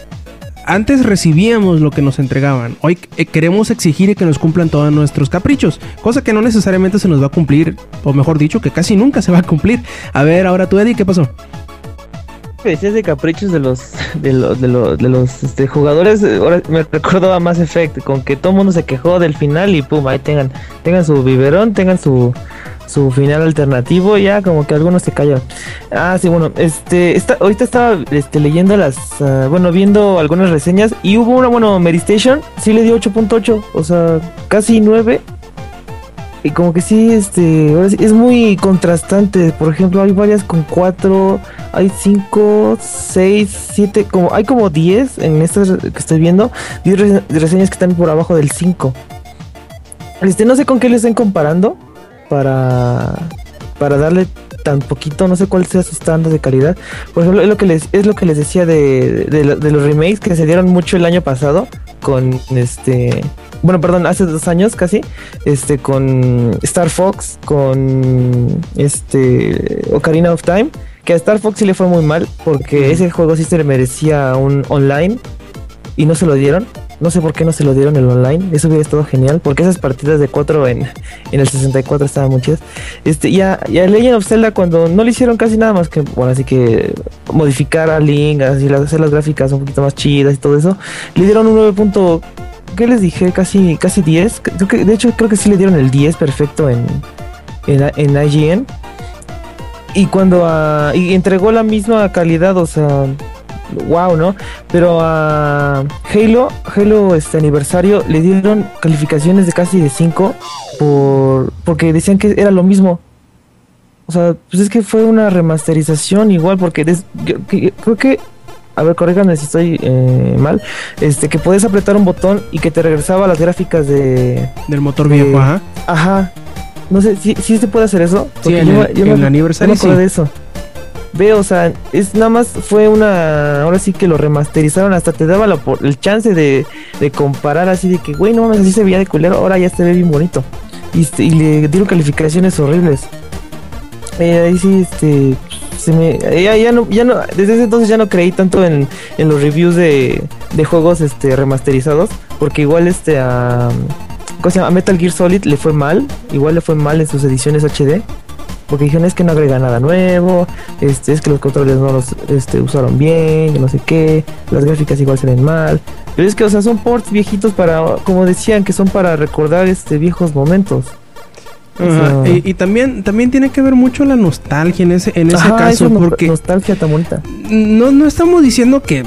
antes recibíamos lo que nos entregaban. Hoy eh, queremos exigir que nos cumplan todos nuestros caprichos, cosa que no necesariamente se nos va a cumplir, o mejor dicho, que casi nunca se va a cumplir. A ver, ahora tú Eddie, ¿qué pasó? Decías de caprichos de los de los de los, de los este, jugadores ahora me recuerdo a Mass Effect con que todo el mundo se quejó del final y pum ahí tengan tengan su biberón tengan su su final alternativo ya como que algunos se callan. Ah sí bueno este está, ahorita estaba este, leyendo las uh, bueno viendo algunas reseñas y hubo una bueno Medistation sí le dio 8.8 o sea casi 9 y como que sí, este, es muy contrastante. Por ejemplo, hay varias con 4, hay 5, 6, 7, como, hay como 10 en estas que estoy viendo. 10 reseñas que están por abajo del 5. Este, no sé con qué le estén comparando para, para darle tan poquito, no sé cuál sea su estándar de calidad. Por ejemplo, es lo que les, es lo que les decía de, de, de los remakes que se dieron mucho el año pasado con este bueno, perdón, hace dos años casi, este, con Star Fox, con este Ocarina of Time, que a Star Fox sí le fue muy mal, porque ese juego sí se le merecía un online y no se lo dieron. No sé por qué no se lo dieron el online. Eso hubiera estado genial. Porque esas partidas de 4 en, en el 64 estaban muy chidas. Este, y, a, y a Legend of Zelda cuando no le hicieron casi nada más que, bueno, así que modificar a Link, así hacer las gráficas un poquito más chidas y todo eso. Le dieron un 9. ¿Qué les dije? Casi, casi 10. Creo que, de hecho, creo que sí le dieron el 10 perfecto en, en, IGN. Y cuando uh, y entregó la misma calidad, o sea, wow, ¿no? Pero a Halo, Halo este aniversario le dieron calificaciones de casi de 5 por porque decían que era lo mismo. O sea, pues es que fue una remasterización igual porque yo, creo que a ver, corríganme si estoy eh, mal, este que puedes apretar un botón y que te regresaba las gráficas de del motor de, viejo, ajá. Ajá. No sé si ¿sí, sí se puede hacer eso. Sí, en, yo, el, yo en me, el aniversario sí. de eso. Veo, o sea, es nada más fue una. Ahora sí que lo remasterizaron, hasta te daba la, el chance de, de, comparar así de que, güey, no mames, así se veía de culero, ahora ya se ve bien bonito. Y, y le dieron calificaciones horribles. Eh, ahí sí, este. Se me, ya, ya no, ya no, desde ese entonces ya no creí tanto en, los reviews de, juegos este remasterizados, porque igual este a, ¿cómo se llama? Metal Gear Solid le fue mal, igual le fue mal en sus ediciones HD, porque dijeron es que no agrega nada nuevo, este, es que los controles no los este, usaron bien, no sé qué, las gráficas igual se ven mal, pero es que o sea son ports viejitos para, como decían, que son para recordar este viejos momentos. Ajá, sea, Y, y también, también tiene que ver mucho la nostalgia en ese, en ese ajá, caso, porque nostalgia tan bonita. no, no estamos diciendo que,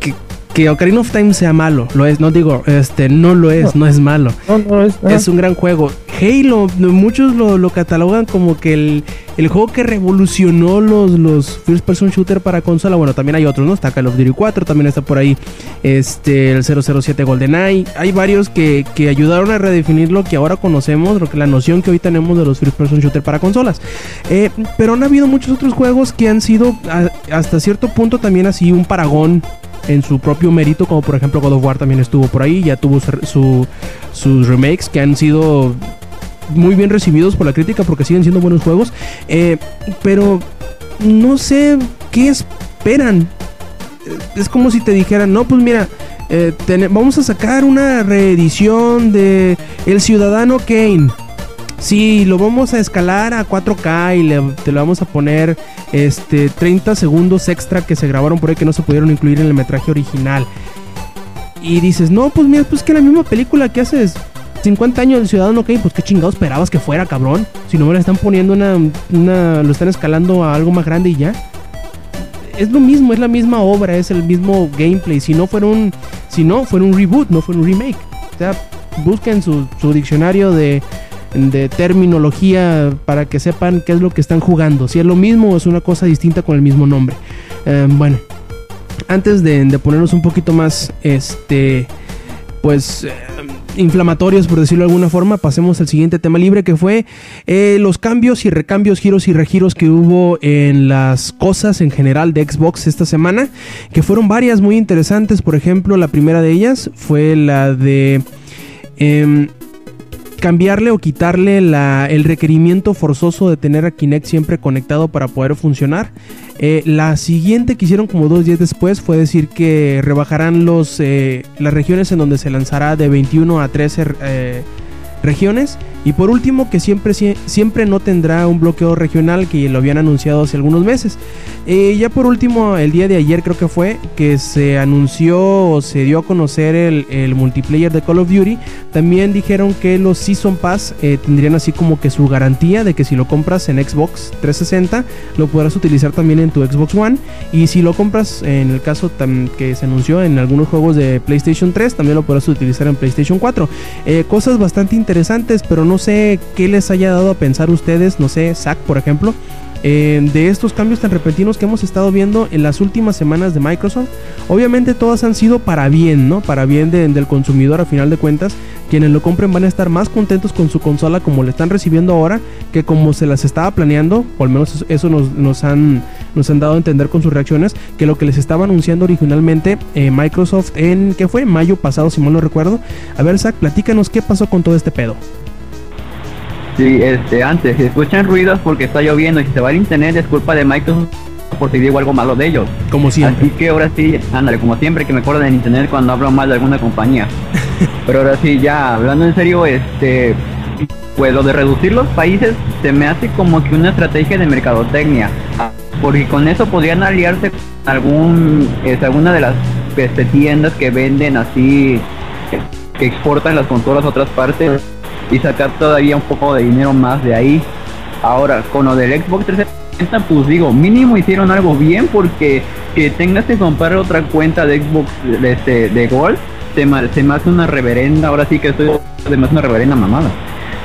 que, que Ocarina of Time sea malo, lo es, no digo, este, no lo es, no, es malo. No, no, es, ajá. Es un gran juego. Halo, muchos lo, lo catalogan como que el, el juego que revolucionó los, los first person shooter para consola. Bueno, también hay otros, ¿no? Está Call of Duty 4, también está por ahí este, el 007 GoldenEye. Hay varios que, que ayudaron a redefinir lo que ahora conocemos, lo que la noción que hoy tenemos de los first person shooter para consolas. Eh, pero han habido muchos otros juegos que han sido a- hasta cierto punto también así un paragón en su propio mérito, como por ejemplo God of War también estuvo por ahí, ya tuvo su- su- sus remakes que han sido muy bien recibidos por la crítica porque siguen siendo buenos juegos, eh, pero no sé qué esperan. Es como si te dijeran, no, pues mira, eh, vamos a sacar una reedición de El Ciudadano Kane. Sí, lo vamos a escalar a 4K y le, te lo vamos a poner este 30 segundos extra que se grabaron por ahí que no se pudieron incluir en el metraje original. Y dices, no, pues mira, pues que la misma película que haces 50 años del Ciudadano Kane, pues qué chingados esperabas que fuera, cabrón. Si no me le están poniendo una, una, lo están escalando a algo más grande y ya. Es lo mismo, es la misma obra, es el mismo gameplay. Si no fuera un, si no fuera un reboot, no fuera un remake. O sea, busquen su, su diccionario de, de terminología para que sepan qué es lo que están jugando. Si es lo mismo o es una cosa distinta con el mismo nombre. Eh, bueno, antes de, ponernos un poquito más, este, pues, eh, inflamatorios, por decirlo de alguna forma, pasemos al siguiente tema libre que fue eh, los cambios y recambios, giros y regiros que hubo en las cosas en general de Xbox esta semana, que fueron varias muy interesantes. Por ejemplo, la primera de ellas fue la de... em, cambiarle o quitarle la- el requerimiento forzoso de tener a Kinect siempre conectado para poder funcionar. Eh, la siguiente que hicieron como dos días después fue decir que rebajarán los, eh, las regiones en donde se lanzará de 21 a 13 eh, regiones. Y por último, que siempre, sie- siempre no tendrá un bloqueo regional que lo habían anunciado hace algunos meses. Eh, ya por último, el día de ayer creo que fue que se anunció o se dio a conocer el, multiplayer de Call of Duty. También dijeron que los Season Pass eh, tendrían así como que su garantía de que si lo compras en Xbox 360 lo podrás utilizar también en tu Xbox One. Y si lo compras en el caso que se anunció en algunos juegos de PlayStation 3 también lo podrás utilizar en PlayStation 4. Eh, cosas bastante interesantes, pero no sé qué les haya dado a pensar ustedes, no sé, Zack por ejemplo, eh, de estos cambios tan repentinos que hemos estado viendo en las últimas semanas de Microsoft. Obviamente todas han sido para bien, ¿no? Para bien de- del consumidor a final de cuentas. Quienes lo compren van a estar más contentos con su consola como le están recibiendo ahora que como se las estaba planeando, o al menos eso- eso nos, nos han, nos han dado a entender con sus reacciones, que lo que les estaba anunciando originalmente eh, Microsoft en, ¿qué fue? Mayo pasado, si mal no recuerdo. A ver, Zach, platícanos qué pasó con todo este pedo. Sí, este, antes, si escuchan ruidos porque está lloviendo y si se va el internet es culpa de Microsoft por si digo algo malo de ellos. Como siempre. Así que ahora sí, ándale, como siempre que me acuerdo en internet cuando hablo mal de alguna compañía. Pero ahora sí, ya hablando en serio, este, pues lo de reducir los países se me hace como que una estrategia de mercadotecnia. Porque con eso podrían aliarse con algún, es, alguna de las este, tiendas que venden así, que exportan las consolas a otras partes y sacar todavía un poco de dinero más de ahí. Ahora, con lo del Xbox 360, pues digo, mínimo hicieron algo bien porque que tengas que comprar otra cuenta de Xbox de, este, de Gold, se me, se me hace una reverenda, ahora sí que estoy, se una reverenda mamada.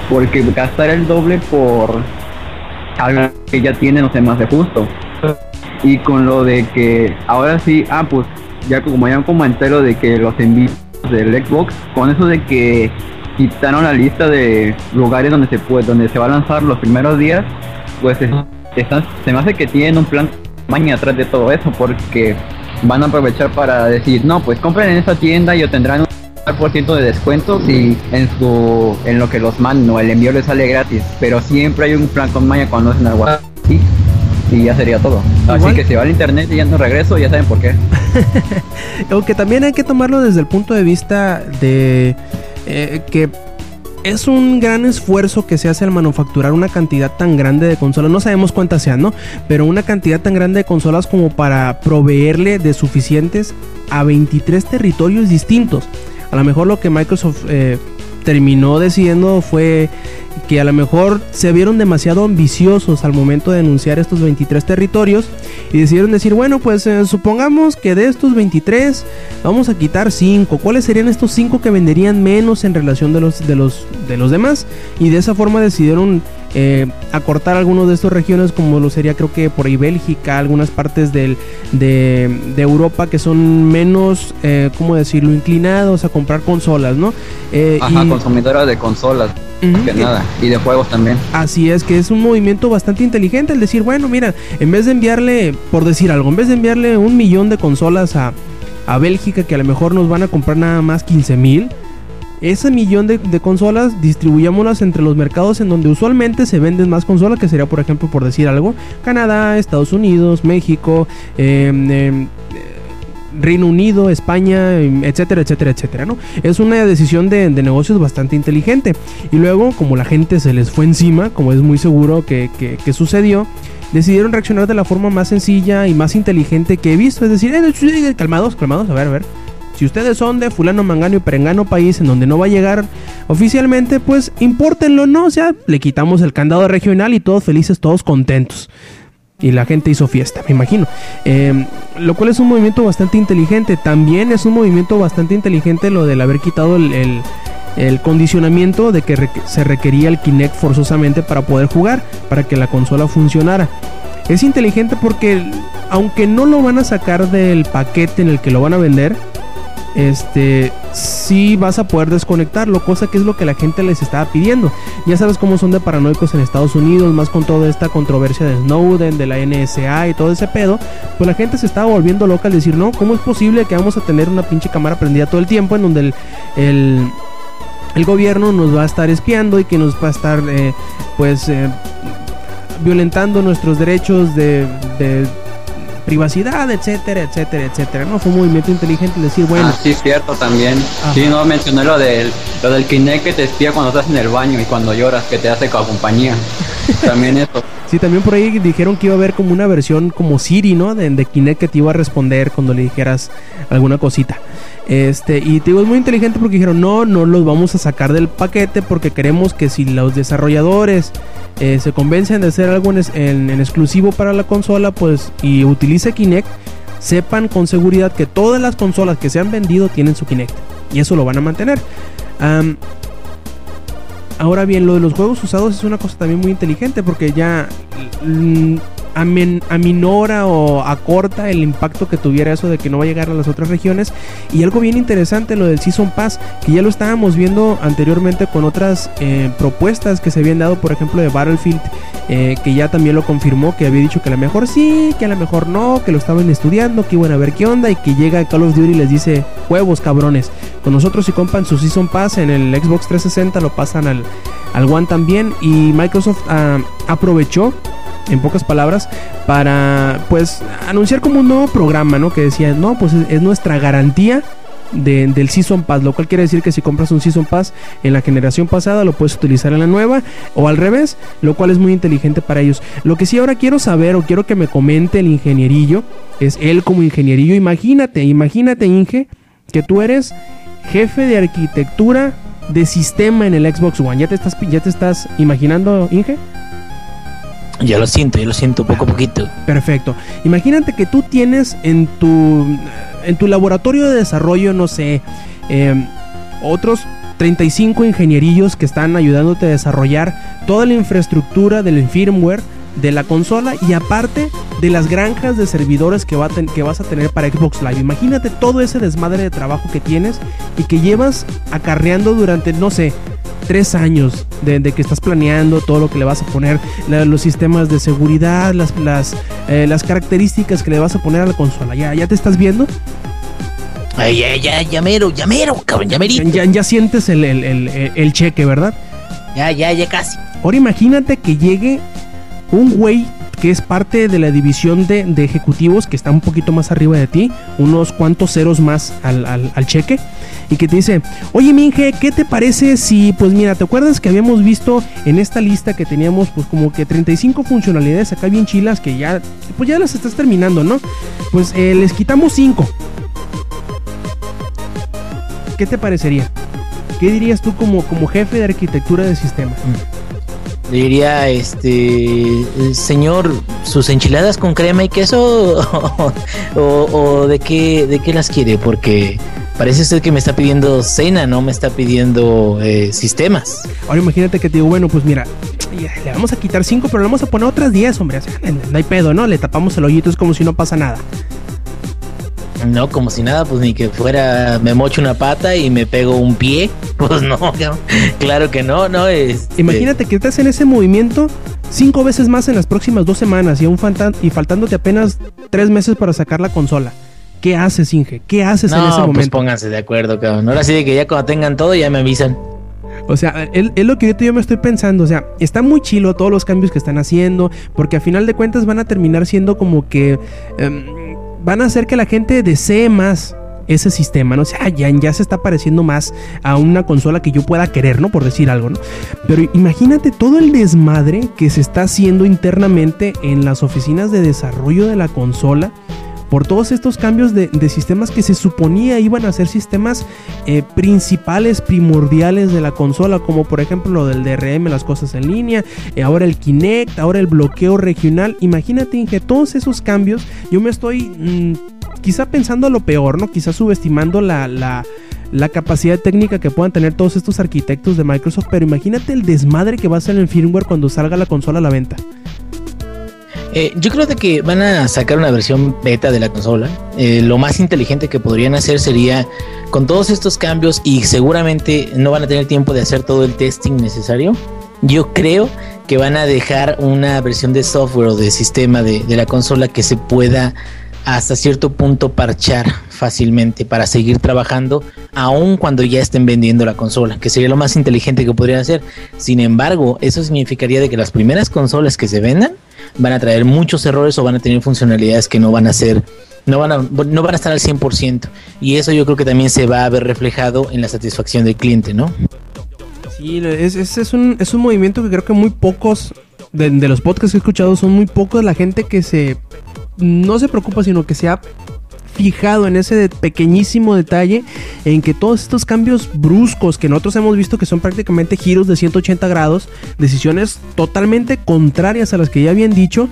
Porque gastar el doble por algo que ya tiene no se me hace justo. Y con lo de que ahora sí, ah, pues ya como ya comenté lo de que los envíos del Xbox, con eso de que quitaron la lista de lugares donde se puede, donde se va a lanzar los primeros días, pues es- están- se me hace que tienen un plan maña atrás de todo eso, porque van a aprovechar para decir, no, pues compren en esa tienda y obtendrán un por ciento de descuento si en su en lo que los mandan o el envío les sale gratis pero siempre hay un plan con maña cuando hacen algo así y ya sería todo. Igual. Así que si va al internet y ya no regreso, ya saben por qué. Aunque también hay que tomarlo desde el punto de vista de eh, que es un gran esfuerzo que se hace al manufacturar una cantidad tan grande de consolas. No sabemos cuántas sean, ¿no? Pero una cantidad tan grande de consolas como para proveerle de suficientes a 23 territorios distintos. A lo mejor lo que Microsoft eh, terminó decidiendo fue que a lo mejor se vieron demasiado ambiciosos al momento de anunciar estos 23 territorios y decidieron decir, bueno, pues eh, supongamos que de estos 23 vamos a quitar 5. ¿Cuáles serían estos 5 que venderían menos en relación de los, de los, de los demás? Y de esa forma decidieron eh, acortar algunos de estas regiones como lo sería creo que por ahí Bélgica, algunas partes del, de, de Europa que son menos, eh, ¿cómo decirlo?, inclinados a comprar consolas, ¿no? Eh, Ajá, y- consumidora de consolas, más que nada. Y de juegos también. Así es, que es un movimiento bastante inteligente el decir, bueno, mira, en vez de enviarle, por decir algo, en vez de enviarle un millón de consolas a, a Bélgica, que a lo mejor nos van a comprar nada más 15 mil, ese millón de, consolas distribuyámoslas entre los mercados en donde usualmente se venden más consolas, que sería, por ejemplo, por decir algo, Canadá, Estados Unidos, México, em, em, Reino Unido, España, em, etcétera, etcétera, etcétera, ¿no? Es una decisión de, negocios bastante inteligente. Y luego, como la gente se les fue encima, como es muy seguro que, que- que sucedió, decidieron reaccionar de la forma más sencilla y más inteligente que he visto. Es decir, eh, eh, calmados, calmados, a ver, a ver. Si ustedes son de fulano, mangano y perengano país en donde no va a llegar oficialmente, pues impórtenlo, ¿no? O sea, le quitamos el candado regional y todos felices, todos contentos. Y la gente hizo fiesta, me imagino. Eh, lo cual es un movimiento bastante inteligente. También es un movimiento bastante inteligente lo del haber quitado el, condicionamiento de que se requería el Kinect forzosamente para poder jugar, para que la consola funcionara. Es inteligente porque aunque no lo van a sacar del paquete en el que lo van a vender, este sí vas a poder desconectarlo, cosa que es lo que la gente les estaba pidiendo. Ya sabes cómo son de paranoicos en Estados Unidos, más con toda esta controversia de Snowden, de la NSA y todo ese pedo, pues la gente se estaba volviendo loca al decir, no, ¿cómo es posible que vamos a tener una pinche cámara prendida todo el tiempo en donde el, el, gobierno nos va a estar espiando y que nos va a estar, eh, pues, eh, violentando nuestros derechos de, de privacidad, etcétera, etcétera, etcétera. No fue un movimiento inteligente el decir, bueno, ah, sí, cierto también. Ajá. Sí, no mencioné lo del, lo del Kinect que te espía cuando estás en el baño y cuando lloras que te hace compañía. también eso. Sí, también por ahí dijeron que iba a haber como una versión como Siri, ¿no? De, de Kinect que te iba a responder cuando le dijeras alguna cosita. Este, y te digo, es muy inteligente porque dijeron, no, no los vamos a sacar del paquete porque queremos que si los desarrolladores eh, se convencen de hacer algo en, en- exclusivo para la consola, pues, y utilice Kinect, sepan con seguridad que todas las consolas que se han vendido tienen su Kinect. Y eso lo van a mantener. Ahora bien, lo de los juegos usados es una cosa también muy inteligente porque ya mm, aminora o acorta el impacto que tuviera eso de que no va a llegar a las otras regiones. Y algo bien interesante, lo del Season Pass, que ya lo estábamos viendo anteriormente con otras eh, propuestas que se habían dado, por ejemplo, de Battlefield, eh, que ya también lo confirmó, que había dicho que a lo mejor sí, que a lo mejor no, que lo estaban estudiando, que iban a ver qué onda y que llega Call of Duty y les dice, huevos cabrones, con nosotros si compran su Season Pass en el Xbox 360 lo pasan al, al One también y Microsoft ah, aprovechó en pocas palabras para pues anunciar como un nuevo programa, ¿no? Que decía, no, pues es, es nuestra garantía de- del Season Pass, lo cual quiere decir que si compras un Season Pass en la generación pasada lo puedes utilizar en la nueva o al revés, lo cual es muy inteligente para ellos. Lo que sí ahora quiero saber o quiero que me comente el ingenierillo es él como ingenierillo, imagínate, imagínate Inge que tú eres jefe de arquitectura de sistema en el Xbox One. ¿Ya te estás ya te estás imaginando, Inge? Ya lo siento, ya lo siento poco a poquito. Perfecto. Imagínate que tú tienes en tu en tu laboratorio de desarrollo, no sé, eh, otros 35 ingenierillos que están ayudándote a desarrollar toda la infraestructura del firmware de la consola y aparte de las granjas de servidores que, va que vas a tener para Xbox Live. Imagínate todo ese desmadre de trabajo que tienes y que llevas acarreando durante, no sé, tres años de, de que estás planeando todo lo que le vas a poner, la- los sistemas de seguridad, las, las, eh, las características que le vas a poner a la consola. ¿Ya, ya te estás viendo? Ay, ya, ya, ya mero, ya mero, cabrón, ya Ya, merito. ya- ya sientes el, el- el- el- el cheque, ¿verdad? Ya, ya, ya casi. Ahora imagínate que llegue un güey que es parte de la división de, ejecutivos que está un poquito más arriba de ti, unos cuantos ceros más al, al- al cheque, y que te dice, oye Minge, ¿qué te parece si, pues mira, ¿te acuerdas que habíamos visto en esta lista que teníamos pues como que 35 funcionalidades acá bien chilas que ya, pues ya las estás terminando, ¿no? Pues eh, les quitamos 5. ¿Qué te parecería? ¿Qué dirías tú como, como jefe de arquitectura de sistemas? Le diría, este, señor, sus enchiladas con crema y queso o, de qué de qué las quiere, porque parece usted que me está pidiendo cena, no me está pidiendo eh, sistemas. Ahora imagínate que te digo, bueno, pues mira, le vamos a quitar 5, pero le vamos a poner otras 10, hombre. No hay pedo, ¿no? Le tapamos el hoyito, es como si no pasa nada. No, como si nada, pues ni que fuera, me mocho una pata y me pego un pie. Pues no, claro que no, no es. Imagínate que estás en ese movimiento cinco veces más en las próximas dos semanas y, aún faltan, y faltándote apenas tres meses para sacar la consola. ¿Qué haces, Inge? ¿Qué haces en ese No, pues momento? pónganse de acuerdo, cabrón. Ahora sí de que ya cuando tengan todo ya me avisan. O sea, es, lo que ahorita yo me estoy pensando. O sea, está muy chilo todos los cambios que están haciendo. Porque a final de cuentas van a terminar siendo como que. em, van a hacer que la gente desee más ese sistema, ¿no? O sea, ya, ya se está pareciendo más a una consola que yo pueda querer, ¿no? Por decir algo, ¿no? Pero imagínate todo el desmadre que se está haciendo internamente en las oficinas de desarrollo de la consola por todos estos cambios de, sistemas que se suponía iban a ser sistemas eh, principales, primordiales de la consola, como por ejemplo lo del DRM, las cosas en línea, eh, ahora el Kinect, ahora el bloqueo regional. Imagínate, Inge, todos esos cambios, yo me estoy mm, quizá pensando lo peor, ¿no? Quizá subestimando la, la, la capacidad técnica que puedan tener todos estos arquitectos de Microsoft, pero imagínate el desmadre que va a ser el firmware cuando salga la consola a la venta. Eh, yo creo de que van a sacar una versión beta de la consola. Eh, lo más inteligente que podrían hacer sería con todos estos cambios y seguramente no van a tener tiempo de hacer todo el testing necesario. Yo creo que van a dejar una versión de software o de sistema de, la consola que se pueda hasta cierto punto parchar fácilmente para seguir trabajando aun cuando ya estén vendiendo la consola, que sería lo más inteligente que podrían hacer. Sin embargo, eso significaría de que las primeras consolas que se vendan van a traer muchos errores o van a tener funcionalidades que no van a ser no van a, no van a estar al 100% y eso yo creo que también se va a ver reflejado en la satisfacción del cliente, ¿no? Sí, es, es, un, es un movimiento que creo que muy pocos de, de los podcasts que he escuchado son muy pocos la gente que se no se preocupa, sino que se ha fijado en ese pequeñísimo detalle en que todos estos cambios bruscos que nosotros hemos visto que son prácticamente giros de 180 grados, decisiones totalmente contrarias a las que ya habían dicho,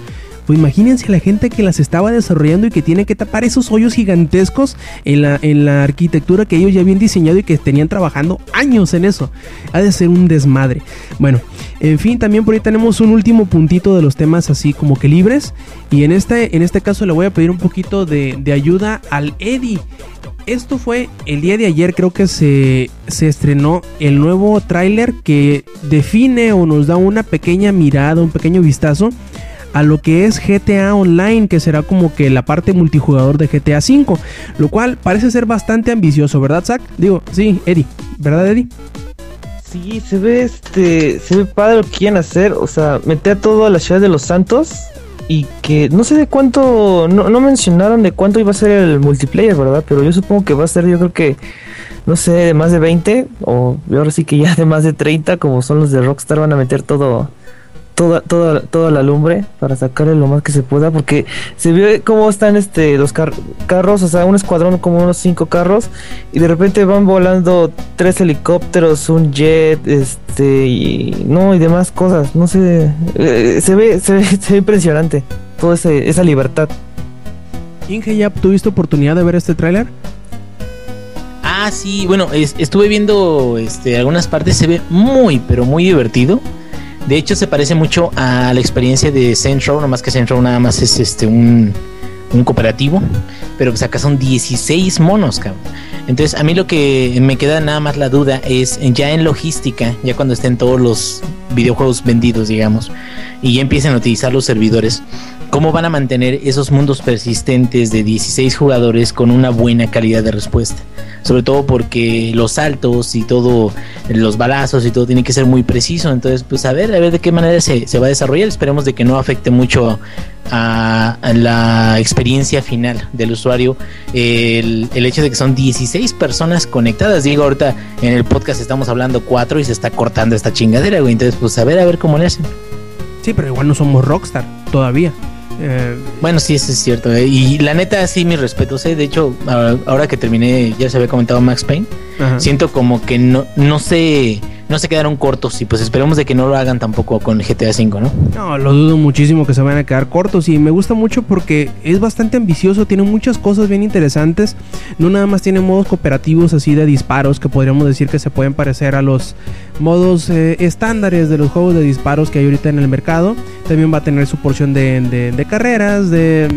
pues imagínense la gente que las estaba desarrollando y que tiene que tapar esos hoyos gigantescos en la, en la arquitectura que ellos ya habían diseñado y que tenían trabajando años en eso. Ha de ser un desmadre. Bueno, en fin, también por ahí tenemos un último puntito de los temas así como que libres. Y en este, en este caso le voy a pedir un poquito de, de ayuda al Eddie. Esto fue el día de ayer, creo que se, se estrenó el nuevo tráiler que define o nos da una pequeña mirada, un pequeño vistazo a lo que es GTA Online, que será como que la parte multijugador de GTA V, lo cual parece ser bastante ambicioso, ¿verdad, Zach? Digo, sí, Eddie, ¿verdad, Eddie? Sí, se ve este, se ve padre lo que quieren hacer, o sea, meter todo a la ciudad de los Santos y que no sé de cuánto, no, no mencionaron de cuánto iba a ser el multiplayer, ¿verdad? Pero yo supongo que va a ser, yo creo que, no sé, de más de 20 o ahora sí que ya de más de 30, como son los de Rockstar, van a meter todo, toda, toda, toda la lumbre para sacarle lo más que se pueda, porque se ve cómo están este los car- carros, o sea, un escuadrón como unos cinco carros, y de repente van volando tres helicópteros, un jet, este, y no, y demás cosas, no sé, eh, se ve, se ve, se ve impresionante, toda esa libertad. Inge, ¿ya tuviste oportunidad de ver este tráiler? Ah, sí, bueno, es- estuve viendo este, algunas partes, se ve muy, pero muy divertido. De hecho, se parece mucho a la experiencia de Row, nomás que Row nada más es este un, un cooperativo, pero pues acá son 16 monos, cabrón. Entonces, a mí lo que me queda nada más la duda es ya en logística, ya cuando estén todos los videojuegos vendidos, digamos, y ya empiecen a utilizar los servidores, ¿cómo van a mantener esos mundos persistentes de 16 jugadores con una buena calidad de respuesta? Sobre todo porque los saltos y todo, los balazos y todo tiene que ser muy preciso. Entonces, pues a ver, a ver de qué manera se, se va a desarrollar. Esperemos de que no afecte mucho a, la experiencia final del usuario el, hecho de que son 16 personas conectadas. Digo, ahorita en el podcast estamos hablando 4 y se está cortando esta chingadera, güey. Entonces, pues a ver, a ver cómo le hacen. Sí, pero igual no somos Rockstar todavía. Eh, Bueno, sí, eso es cierto. eh, Y la neta, sí, mis respetos. eh. De hecho, ahora que terminé, ya se había comentado Max Payne, ajá. siento como que no, no se no se quedaron cortos y pues esperemos de que no lo hagan tampoco con GTA V, ¿no? No, lo dudo muchísimo que se van a quedar cortos y me gusta mucho porque es bastante ambicioso, tiene muchas cosas bien interesantes, no nada más tiene modos cooperativos así de disparos que podríamos decir que se pueden parecer a los modos eh, estándares de los juegos de disparos que hay ahorita en el mercado, también va a tener su porción de carreras, de... eh,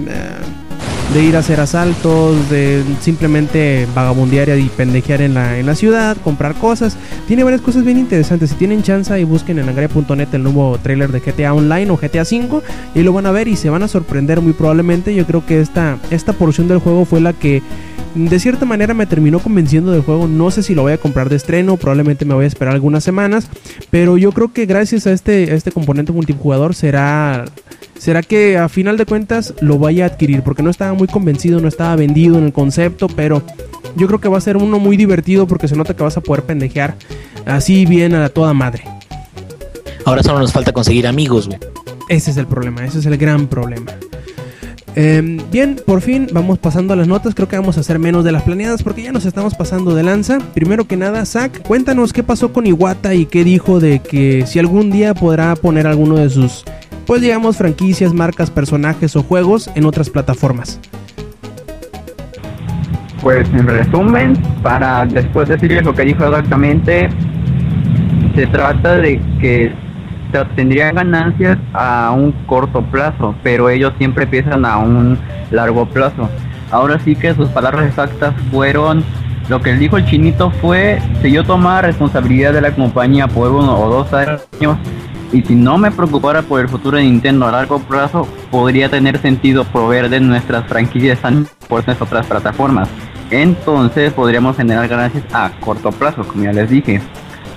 de ir a hacer asaltos, de simplemente vagabundear y pendejear en la, en la ciudad, comprar cosas. Tiene varias cosas bien interesantes. Si tienen chance y busquen en angria.net el nuevo trailer de GTA Online o GTA V y lo van a ver y se van a sorprender muy probablemente. Yo creo que esta, esta porción del juego fue la que de cierta manera me terminó convenciendo del juego. No sé si lo voy a comprar de estreno, probablemente me voy a esperar algunas semanas, pero yo creo que gracias a este, a este componente multijugador será será que a final de cuentas lo vaya a adquirir porque no estaba muy convencido, no estaba vendido en el concepto, pero yo creo que va a ser uno muy divertido porque se nota que vas a poder pendejear así bien a toda madre. Ahora solo nos falta conseguir amigos, güey. Ese es el problema, ese es el gran problema. Eh, bien, por fin vamos pasando a las notas. Creo que vamos a hacer menos de las planeadas porque ya nos estamos pasando de lanza. Primero que nada, Zack, cuéntanos qué pasó con Iwata y qué dijo de que si algún día podrá poner alguno de sus, pues digamos, franquicias, marcas, personajes o juegos en otras plataformas. Pues en resumen, para después decirles lo que dijo exactamente, se trata de que tendrían ganancias a un corto plazo, pero ellos siempre piensan a un largo plazo. Ahora sí que sus palabras exactas fueron, lo que dijo el chinito fue, si yo tomara responsabilidad de la compañía por uno o dos años, y si no me preocupara por el futuro de Nintendo a largo plazo, podría tener sentido proveer de nuestras franquicias importantes a otras plataformas. Entonces podríamos generar ganancias a corto plazo, como ya les dije.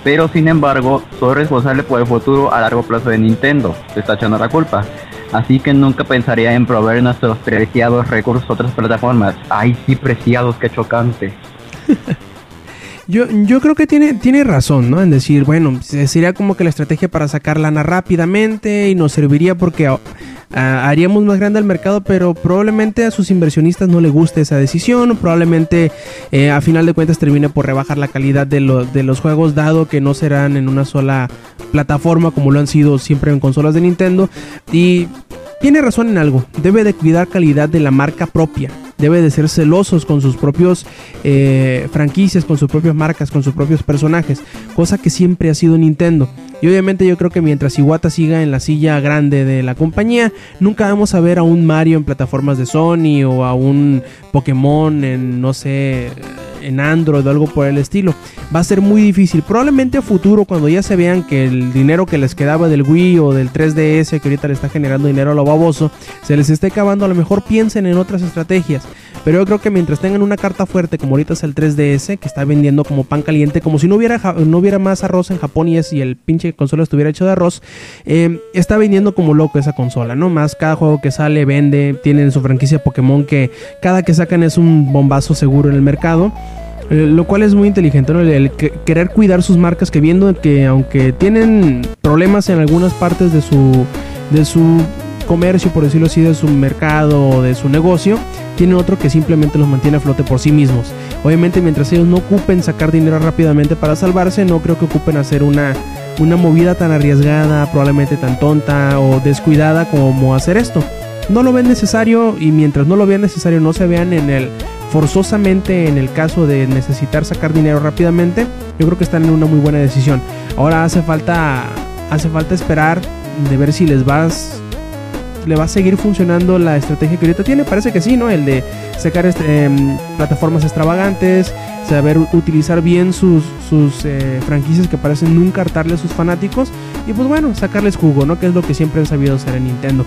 Pero sin embargo, soy responsable por el futuro a largo plazo de Nintendo. Se está echando la culpa. Así que nunca pensaría en proveer nuestros preciados recursos a otras plataformas. Ay, sí, preciados, qué chocante. Yo, yo creo que tiene, tiene razón, ¿no? En decir, bueno, se- sería como que la estrategia para sacar lana rápidamente y nos serviría porque ah, haríamos más grande el mercado, pero probablemente a sus inversionistas no le guste esa decisión, probablemente eh, a final de cuentas termine por rebajar la calidad de, lo- de los juegos, dado que no serán en una sola plataforma como lo han sido siempre en consolas de Nintendo. Y tiene razón en algo, debe de cuidar calidad de la marca propia, debe de ser celosos con sus propios eh, franquicias, con sus propias marcas, con sus propios personajes, cosa que siempre ha sido Nintendo. Y obviamente yo creo que mientras Iwata siga en la silla grande de la compañía, nunca vamos a ver a un Mario en plataformas de Sony o a un Pokémon en, no sé, en Android o algo por el estilo. Va a ser muy difícil. Probablemente a futuro, cuando ya se vean que el dinero que les quedaba del Wii o del 3DS, que ahorita le está generando dinero a lo baboso, se les esté acabando, a lo mejor piensen en otras estrategias. Pero yo creo que mientras tengan una carta fuerte, como ahorita es el 3DS, que está vendiendo como pan caliente, como si no hubiera, no hubiera más arroz en Japón y, es, y el pinche consola estuviera hecho de arroz, eh, está vendiendo como loco esa consola, ¿no? Más cada juego que sale vende, tienen su franquicia Pokémon que cada que sacan es un bombazo seguro en el mercado. Eh, lo cual es muy inteligente, ¿no? El, el que- querer cuidar sus marcas que viendo que aunque tienen problemas en algunas partes de su de su comercio, por decirlo así, de su mercado o de su negocio, tiene otro que simplemente los mantiene a flote por sí mismos. Obviamente, mientras ellos no ocupen sacar dinero rápidamente para salvarse, no creo que ocupen hacer una una movida tan arriesgada, probablemente tan tonta o descuidada como hacer esto. No lo ven necesario y mientras no lo vean necesario, no se vean en el forzosamente en el caso de necesitar sacar dinero rápidamente, yo creo que están en una muy buena decisión. Ahora hace falta hace falta esperar de ver si les vas le va a seguir funcionando la estrategia que ahorita tiene. Parece que sí, ¿no? El de sacar este, em, plataformas extravagantes, saber utilizar bien sus, sus eh, franquicias que parecen nunca hartarle a sus fanáticos y pues bueno, sacarles jugo, ¿no? Que es lo que siempre han sabido hacer en Nintendo.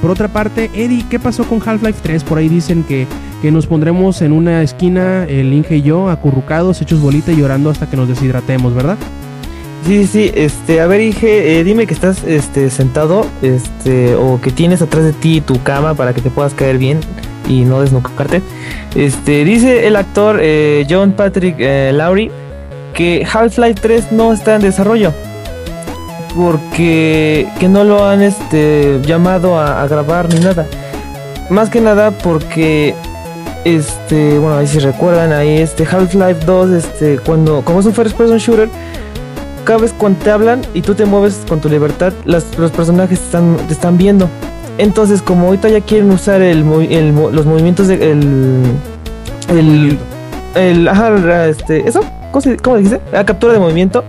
Por otra parte, Eddie, ¿qué pasó con Half-Life 3? Por ahí dicen que, que nos pondremos en una esquina, el Inge y yo, acurrucados, hechos bolita y llorando hasta que nos deshidratemos, ¿verdad? Sí, sí, este, a ver, Inge, eh, dime que estás este, sentado, este, o que tienes atrás de ti tu cama para que te puedas caer bien y no desnucarte. Este, dice el actor eh, John Patrick eh, Lowry que Half-Life 3 no está en desarrollo porque que no lo han este llamado a, a grabar ni nada. Más que nada porque este, bueno, ahí si recuerdan, ahí este Half-Life 2 este cuando como es un first person shooter cada vez cuando te hablan y tú te mueves con tu libertad, las- los personajes te están, te están viendo. Entonces, como ahorita ya quieren usar el, el los movimientos de el, el, el ajá, este, eso, ¿cómo, se- cómo dijiste? La captura de movimiento,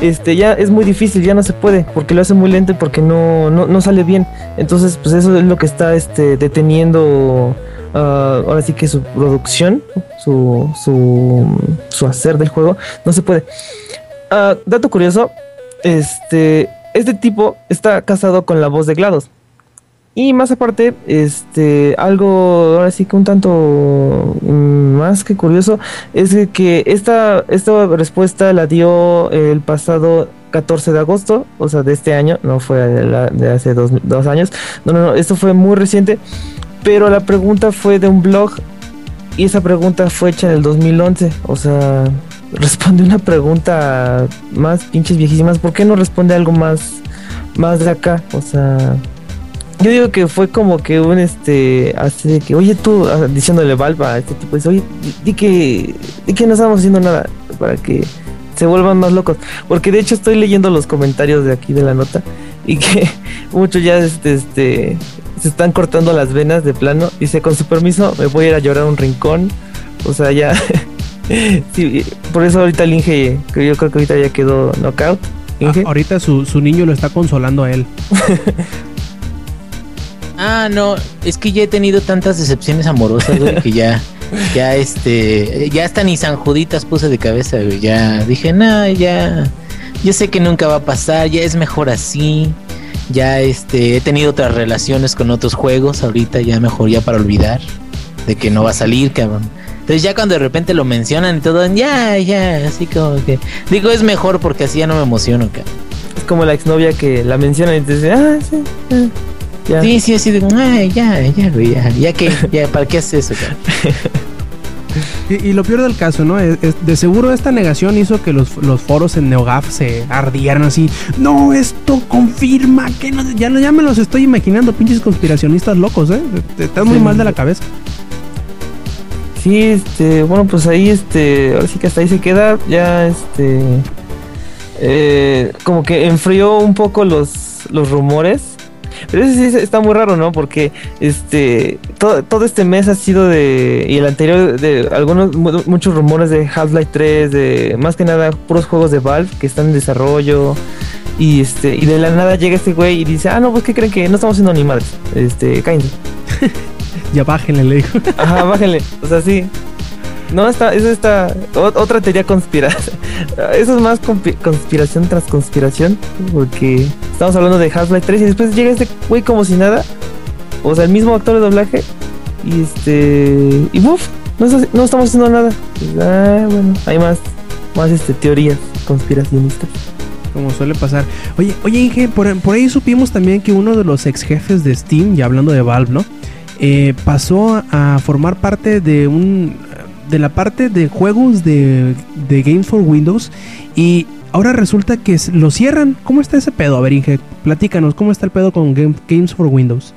este, ya es muy difícil, ya no se puede, porque lo hace muy lento y porque no, no, no sale bien. Entonces, pues eso es lo que está, este, deteniendo, ah, ahora sí que su producción, su, su, su hacer del juego, no se puede. Ah, dato curioso, este, este tipo está casado con la voz de GLaDOS. Y más aparte, este, algo ahora sí que un tanto mm, más que curioso es que esta, esta respuesta la dio el pasado 14 de agosto, o sea, de este año, no fue de hace dos, dos años. No, no, no, esto fue muy reciente, pero la pregunta fue de un blog y esa pregunta fue hecha en el 2011, o sea, responde una pregunta más pinches viejísimas. ¿Por qué no responde algo más, más de acá? O sea, yo digo que fue como que un este, así de que, oye tú, ah, diciéndole Valve a este tipo, dice, oye, di que, di que no estamos haciendo nada para que se vuelvan más locos. Porque de hecho estoy leyendo los comentarios de aquí de la nota y que muchos ya este, este, se están cortando las venas de plano. Dice, con su permiso, me voy a ir a llorar a un rincón. O sea, ya. sí, por eso ahorita el Inge, que yo creo que ahorita ya quedó knockout. Inge. Ah, ahorita su, su niño lo está consolando a él. Ah, no, es que ya he tenido tantas decepciones amorosas, güey, que ya, ya este, ya hasta ni San Juditas puse de cabeza, güey. Ya dije, no, ya, yo sé que nunca va a pasar, ya es mejor así. Ya este, he tenido otras relaciones con otros juegos, ahorita ya mejor ya para olvidar de que no va a salir, cabrón. Entonces ya cuando de repente lo mencionan y todo, ya, ya, así como que digo es mejor porque así ya no me emociono, cabrón. Es como la exnovia que la menciona y te dice, ah, sí, ah, ya. Sí, sí, así de, ay, ya, ya, güey, ya, ya que, ya, ¿para qué haces eso? Y, y lo peor del caso, ¿no? Es- es- de seguro esta negación hizo que los, los foros en NeoGAF se ardieran así. No, esto confirma que no. Ya, me los estoy imaginando, pinches conspiracionistas locos, ¿eh? Están muy Sí. mal de la cabeza. Sí, este, bueno, pues ahí, este, ahora sí que hasta ahí se queda, ya, este, eh, como que enfrió un poco los, los rumores. Pero eso sí está muy raro, ¿no? Porque, este, todo, todo este mes ha sido de, y el anterior, de algunos, mu- muchos rumores de Half-Life 3, de, más que nada, puros juegos de Valve que están en desarrollo. Y este, y de la nada llega este güey y dice, ah, no, pues, ¿qué creen que no estamos haciendo ni madres? Este, cállense. Ya bájenle, le dijo. Ajá, bájenle. O sea, sí. No, está, eso está. o- otra teoría conspiración. Eso es más conspi- conspiración tras conspiración. Porque estamos hablando de Half-Life 3 y después llega este güey como si nada. O sea, el mismo actor de doblaje. Y este. Y buf, no, no estamos haciendo nada. Pues, ah, bueno, hay más. Más este, teorías conspiracionistas. Como suele pasar. Oye, oye, Inge, por, por ahí supimos también que uno de los ex jefes de Steam, ya hablando de Valve, ¿no? Eh, pasó a, formar parte de un. de la parte de juegos de, de Games for Windows. Y ahora resulta que lo cierran. ¿Cómo está ese pedo? A platícanos, ¿cómo está el pedo con Game- Games for Windows?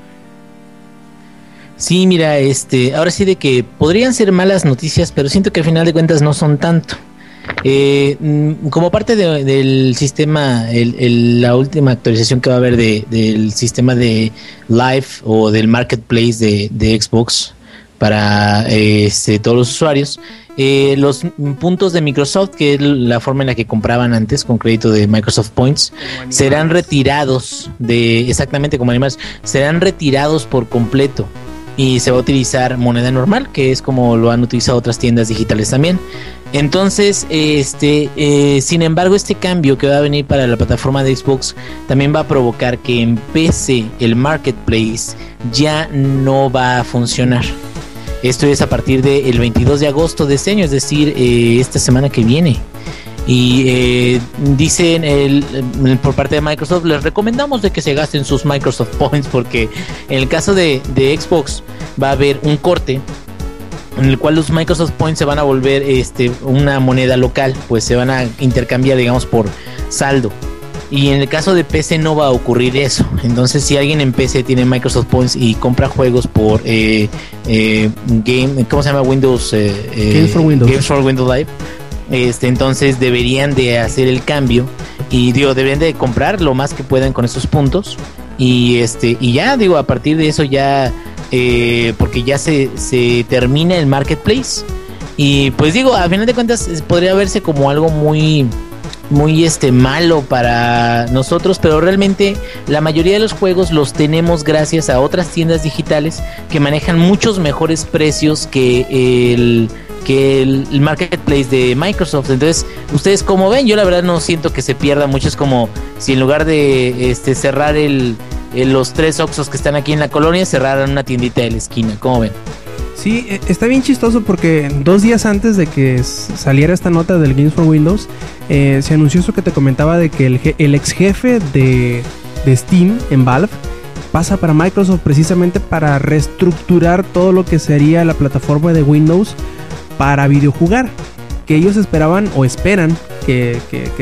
Sí, mira, este, ahora sí de que podrían ser malas noticias, pero siento que al final de cuentas no son tanto. Eh, mm, como parte de- del sistema, el- el- la última actualización que va a haber de- del sistema de Live o del Marketplace de, de Xbox para eh, este, todos los usuarios, eh, los puntos de Microsoft, que es la forma en la que compraban antes con crédito de Microsoft Points, serán retirados de exactamente como animales, serán retirados por completo. Y se va a utilizar moneda normal, que es como lo han utilizado otras tiendas digitales también. Entonces, este, eh, sin embargo, este cambio que va a venir para la plataforma de Xbox también va a provocar que en PC el marketplace ya no va a funcionar. Esto es a partir del 22 de agosto de este año, es decir, eh, esta semana que viene. Y eh, dicen el, por parte de Microsoft, les recomendamos de que se gasten sus Microsoft Points porque en el caso de, de Xbox va a haber un corte en el cual los Microsoft Points se van a volver este, una moneda local, pues se van a intercambiar, digamos, por saldo. Y en el caso de PC no va a ocurrir eso. Entonces, si alguien en PC tiene Microsoft Points y compra juegos por eh, eh, Game, ¿cómo se llama? Windows eh, Games for Windows. Games for Windows Live. Este, entonces deberían de hacer el cambio y digo, deberían de comprar lo más que puedan con esos puntos y este y ya digo a partir de eso ya porque ya se, se termina el marketplace y pues digo a final de cuentas podría verse como algo muy muy este malo para nosotros, pero realmente la mayoría de los juegos los tenemos gracias a otras tiendas digitales que manejan muchos mejores precios que el que el, marketplace de Microsoft. Entonces, ustedes como ven, yo la verdad no siento que se pierda mucho. Es como si en lugar de este cerrar los tres Oxos que están aquí en la colonia, cerraran una tiendita de la esquina. ¿Cómo ven? Sí, e, está bien chistoso porque dos días antes de que saliera esta nota del Games for Windows, eh, se anunció eso que te comentaba de que el, el ex jefe de, de Steam en Valve pasa para Microsoft precisamente para reestructurar todo lo que sería la plataforma de Windows para videojugar. Que ellos esperaban o esperan que,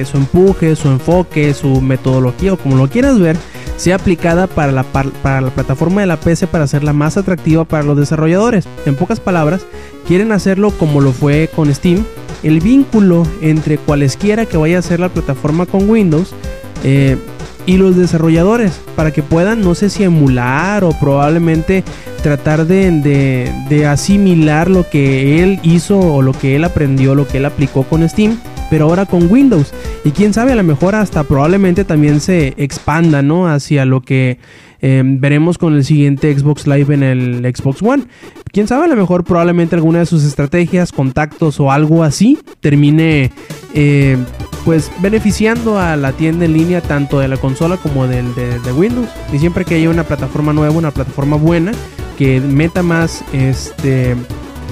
su empuje, su enfoque, su metodología o como lo quieras ver, sea aplicada para la, para la plataforma de la PC para hacerla más atractiva para los desarrolladores. En pocas palabras, quieren hacerlo como lo fue con Steam. El vínculo entre cualesquiera que vaya a ser la plataforma con Windows eh, y los desarrolladores para que puedan, no sé si emular o probablemente tratar de, de, asimilar lo que él hizo o lo que él aprendió, lo que él aplicó con Steam, pero ahora con Windows. Y quién sabe, a lo mejor hasta probablemente también se expanda, ¿no? Hacia lo que em, veremos con el siguiente Xbox Live en el Xbox One. Quién sabe, a lo mejor probablemente alguna de sus estrategias, contactos o algo así termine eh, pues beneficiando a la tienda en línea tanto de la consola como del de, de, Windows. Y siempre que haya una plataforma nueva, una plataforma buena, que meta más este,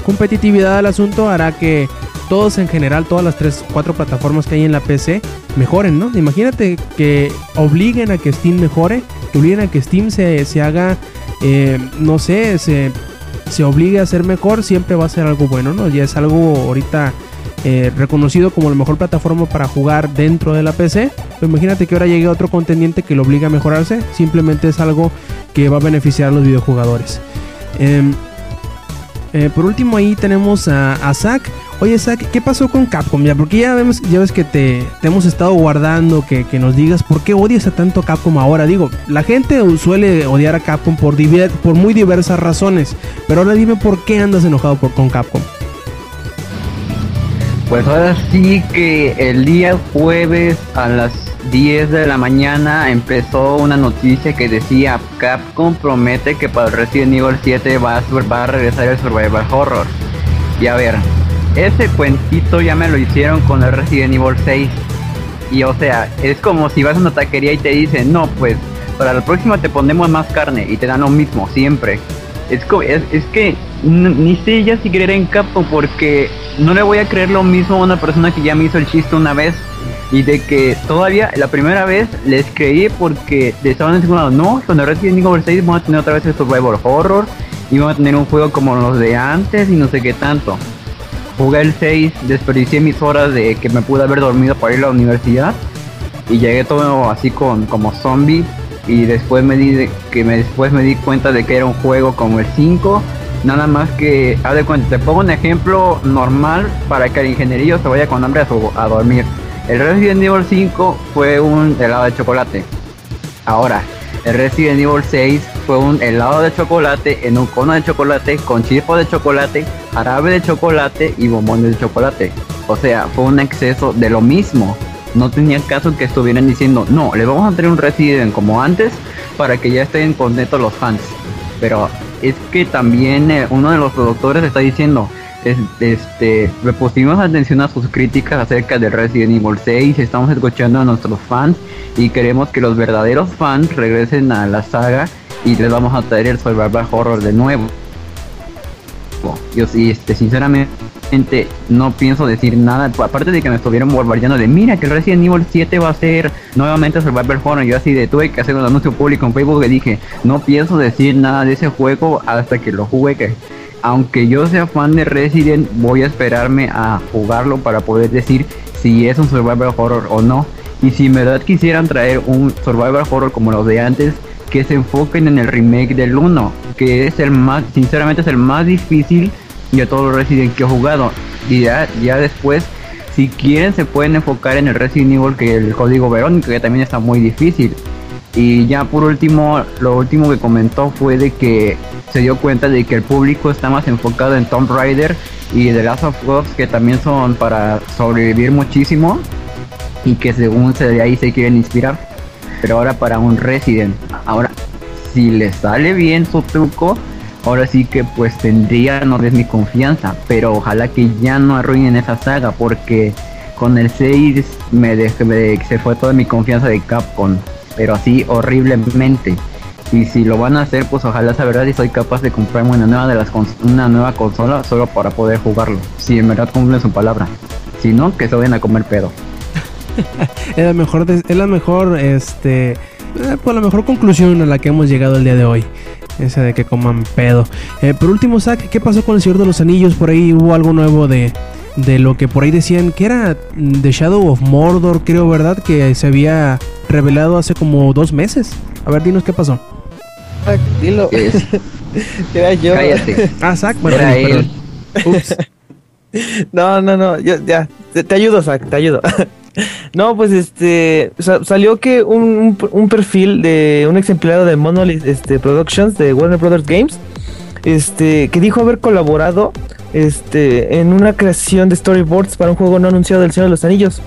competitividad al asunto, hará que todos en general, todas las tres, cuatro plataformas que hay en la PC mejoren, ¿no? Imagínate que obliguen a que Steam mejore, que obliguen a que Steam se, se haga, eh, no sé, se, se obligue a ser mejor, siempre va a ser algo bueno, ¿no? Ya es algo ahorita eh, reconocido como la mejor plataforma para jugar dentro de la PC. Pero imagínate que ahora llegue otro contendiente que lo obliga a mejorarse. Simplemente es algo que va a beneficiar a los videojugadores. Em, eh, por último ahí tenemos a, a Zack. Oye Zack, ¿qué pasó con Capcom? Ya, porque ya, vemos, ya ves que te, hemos estado guardando que, nos digas por qué odias a tanto Capcom ahora. Digo, la gente suele odiar a Capcom por, por muy diversas razones. Pero ahora dime por qué andas enojado por, con Capcom. Pues ahora sí que el día jueves a las 10 de la mañana empezó una noticia que decía Capcom promete que para Resident Evil 7 va a, va a regresar el Survival Horror. Y a ver, ese cuentito ya me lo hicieron con el Resident Evil 6. Y o sea, es como si vas a una taquería y te dicen, no, pues para la próxima te ponemos más carne y te dan lo mismo siempre. Es, es, que ni sé ya si creer en Capcom porque no le voy a creer lo mismo a una persona que ya me hizo el chiste una vez y de que todavía la primera vez les creí porque estaban diciendo no, con el Resident Evil 6 vamos a tener otra vez el Survivor Horror y vamos a tener un juego como los de antes y no sé qué tanto. Jugué el 6, desperdicié mis horas de que me pude haber dormido para ir a la universidad y llegué todo así con como zombie y después me di que me, después me di cuenta de que era un juego como el 5 nada más que haz de cuenta te pongo un ejemplo normal para que el ingenierillo se vaya con hambre a, a dormir. El Resident Evil 5 fue un helado de chocolate. Ahora Resident Evil 6 fue un helado de chocolate en un cono de chocolate con chispa de chocolate, jarabe de chocolate y bombones de chocolate. O sea, fue un exceso de lo mismo no tenía caso que estuvieran diciendo, no, le vamos a tener un Resident como antes para que ya estén contentos los fans. pero es que también eh, uno de los productores está diciendo, es- este, le pusimos atención a sus críticas acerca de Resident Evil 6, estamos escuchando a nuestros fans y queremos que los verdaderos fans regresen a la saga y les vamos a traer el survival horror de nuevo. Yo sí, este, sinceramente no pienso decir nada, aparte de que me estuvieron bombardeando de mira que el Resident Evil 7 va a ser nuevamente Survival Horror, yo así de tuve que hacer un anuncio público en Facebook y dije, no pienso decir nada de ese juego hasta que lo juegue, aunque yo sea fan de Resident, voy a esperarme a jugarlo para poder decir si es un survival horror o no. Y si en verdad quisieran traer un survival horror como los de antes, que se enfoquen en el remake del 1, que es el más, sinceramente es el más difícil de todos los Resident que he jugado. Y ya, ya después, si quieren, se pueden enfocar en el Resident Evil que el código Verónica, que también está muy difícil. Y ya por último, lo último que comentó fue de que se dio cuenta de que el público está más enfocado en Tomb Raider y The Last of Us, que también son para sobrevivir muchísimo y que según se de ahí se quieren inspirar. Pero ahora para un Resident, ahora si le sale bien su truco, ahora sí que pues tendría no es mi confianza, pero ojalá que ya no arruinen esa saga porque con el 6 me, me- se fue toda mi confianza de Capcom, pero así horriblemente. Y si lo van a hacer, pues ojalá sea verdad y soy capaz de comprarme una nueva de las una nueva consola solo para poder jugarlo. Si en verdad cumplen su palabra. Si no, que se vayan a comer pedo. Es la mejor, es la mejor, este, eh, pues la mejor conclusión a la que hemos llegado el día de hoy. Esa de que coman pedo. Eh, por último, Zack, ¿qué pasó con el Señor de los Anillos? Por ahí hubo algo nuevo de, de lo que por ahí decían que era mm, The Shadow of Mordor, creo, ¿verdad? Que se había revelado hace como dos meses. A ver, dinos qué pasó. Ah, dilo. Es- Era yo. cállate. Ah, Zack, bueno, Era perdón. él. Ups. No, no, no, yo, ya, te, te ayudo, Zach, te ayudo. no, pues este, sa- salió que un, un, un perfil de un ex empleado de Monolith este, Productions de Warner Brothers Games, este, que dijo haber colaborado este, en una creación de storyboards para un juego no anunciado del Señor de los Anillos.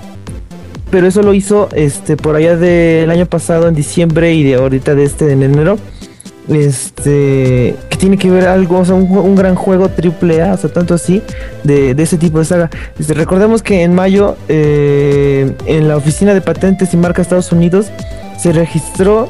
Pero eso lo hizo este, por allá del año pasado, en diciembre, y de ahorita de este, en enero este que tiene que ver algo, o sea, un, un gran juego triple A, o sea, tanto así, de, de ese tipo de saga. Este, recordemos que en mayo, eh, en la oficina de patentes y marca Estados Unidos, se registró,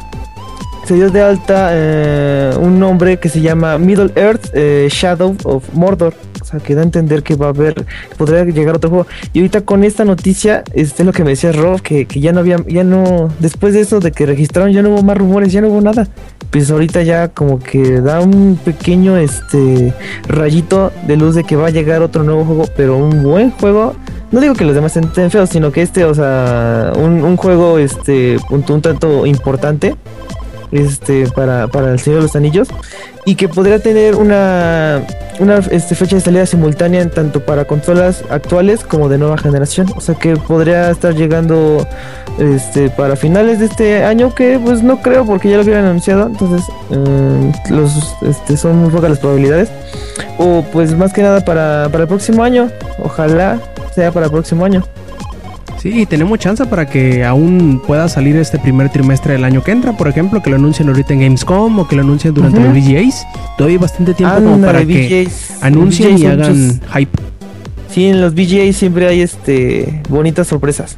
se dio de alta eh, un nombre que se llama Middle Earth eh, Shadow of Mordor. O sea, que da a entender que va a haber, podría llegar otro juego. Y ahorita con esta noticia, este es lo que me decía Rob, que, que ya no había, ya no, después de eso de que registraron, ya no hubo más rumores, ya no hubo nada pues ahorita ya como que da un pequeño este rayito de luz de que va a llegar otro nuevo juego, pero un buen juego. No digo que los demás estén feos, sino que este, o sea, un, un juego este un, un tanto importante este para, para el Señor de los Anillos y que podría tener una una este, fecha de salida simultánea en tanto para consolas actuales como de nueva generación, o sea que podría estar llegando este para finales de este año que pues no creo porque ya lo hubieran anunciado. Entonces eh, los este son muy pocas las probabilidades. O pues más que nada para, para el próximo año. Ojalá sea para el próximo año Sí, tenemos chance para que aún pueda salir este primer trimestre del año que entra, por ejemplo, que lo anuncien ahorita en Gamescom o que lo anuncien durante Ujú. los VGAs. Todavía hay bastante tiempo como para que VGAs. anuncien VGAs y hagan muchos- hype. sí en los VGAs siempre hay este bonitas sorpresas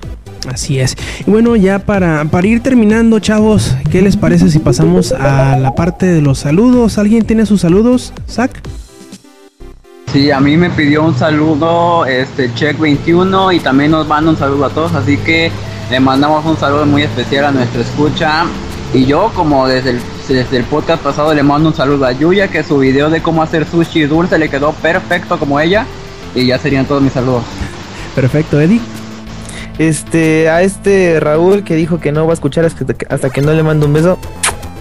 Así es. Y bueno, ya para, para ir terminando, chavos, ¿qué les parece si pasamos a la parte de los saludos? ¿Alguien tiene sus saludos? ¿Zack? Sí, a mí me pidió un saludo este Check 21 y también nos manda un saludo a todos, así que le mandamos un saludo muy especial a nuestra escucha. Y yo, como desde el, desde el podcast pasado, le mando un saludo a Yuya, que su video de cómo hacer sushi dulce le quedó perfecto como ella. Y ya serían todos mis saludos. Perfecto, Eddie. este a este Raúl que dijo que no va a escuchar hasta que, hasta que no le mando un beso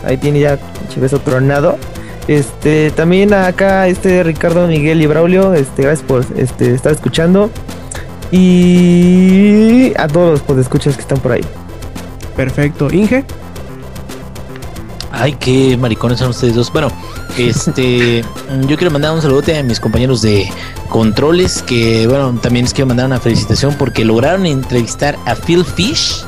ahí tiene ya pinche beso tronado este también acá este Ricardo Miguel y Braulio este gracias por este estar escuchando y a todos los podescuchas que están por ahí Perfecto. Inge. Ay, qué maricones son ustedes dos. Bueno, este, yo quiero mandar un saludote a mis compañeros de controles, que bueno, también les quiero mandar una felicitación porque lograron entrevistar a Phil Fish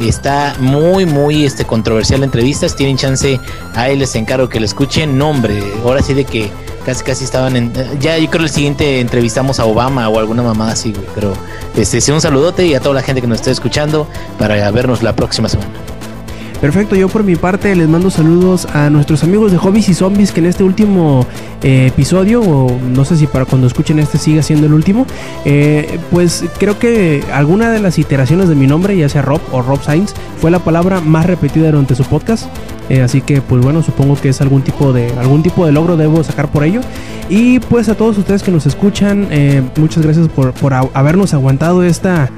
Está muy, muy este, controversial la entrevista. Tienen chance, ahí les encargo que lo escuchen. Nombre, ahora sí de que casi casi estaban en. Ya yo creo el siguiente entrevistamos a Obama o alguna mamá así. Pero este, sí, un saludote y a toda la gente que nos esté escuchando para vernos la próxima semana. Perfecto, yo por mi parte les mando saludos a nuestros amigos de Hobbies y Zombies que en este último eh, episodio, o no sé si para cuando escuchen este siga siendo el último, eh, pues creo que alguna de las iteraciones de mi nombre, ya sea Rob o Rob Sainz, fue la palabra más repetida durante su podcast. Eh, así que pues bueno, supongo que es algún tipo de algún tipo de logro debo sacar por ello. Y pues a todos ustedes que nos escuchan, muchas gracias por, por habernos aguantado esta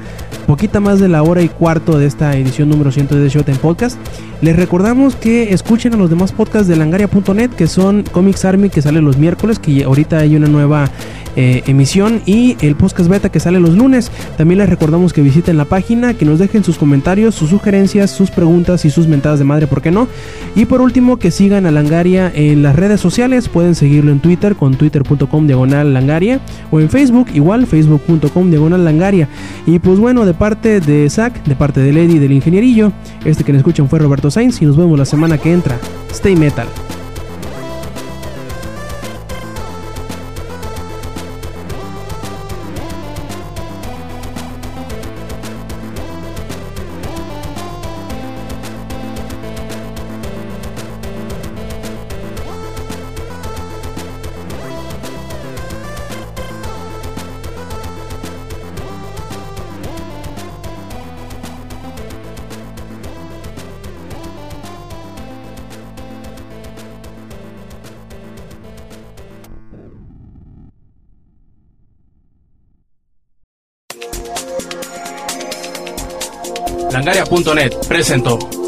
poquita más de la hora y cuarto de esta edición número 100 de Showtime Podcast. Les recordamos que escuchen a los demás podcasts de langaria.net, que son Comics Army, que sale los miércoles, que ahorita hay una nueva eh, emisión, y el podcast beta que sale los lunes. También les recordamos que visiten la página, que nos dejen sus comentarios, sus sugerencias, sus preguntas y sus mentadas de madre, ¿por qué no? Y por último, que sigan a Langaria en las redes sociales. Pueden seguirlo en Twitter con twitter.com diagonal langaria o en Facebook igual, facebook.com diagonal langaria. Y pues bueno, de parte de Zach, de parte de Lady del Ingenierillo. Este que nos escuchan fue Roberto Sainz y nos vemos la semana que entra. Stay Metal. Langaria.net presentó.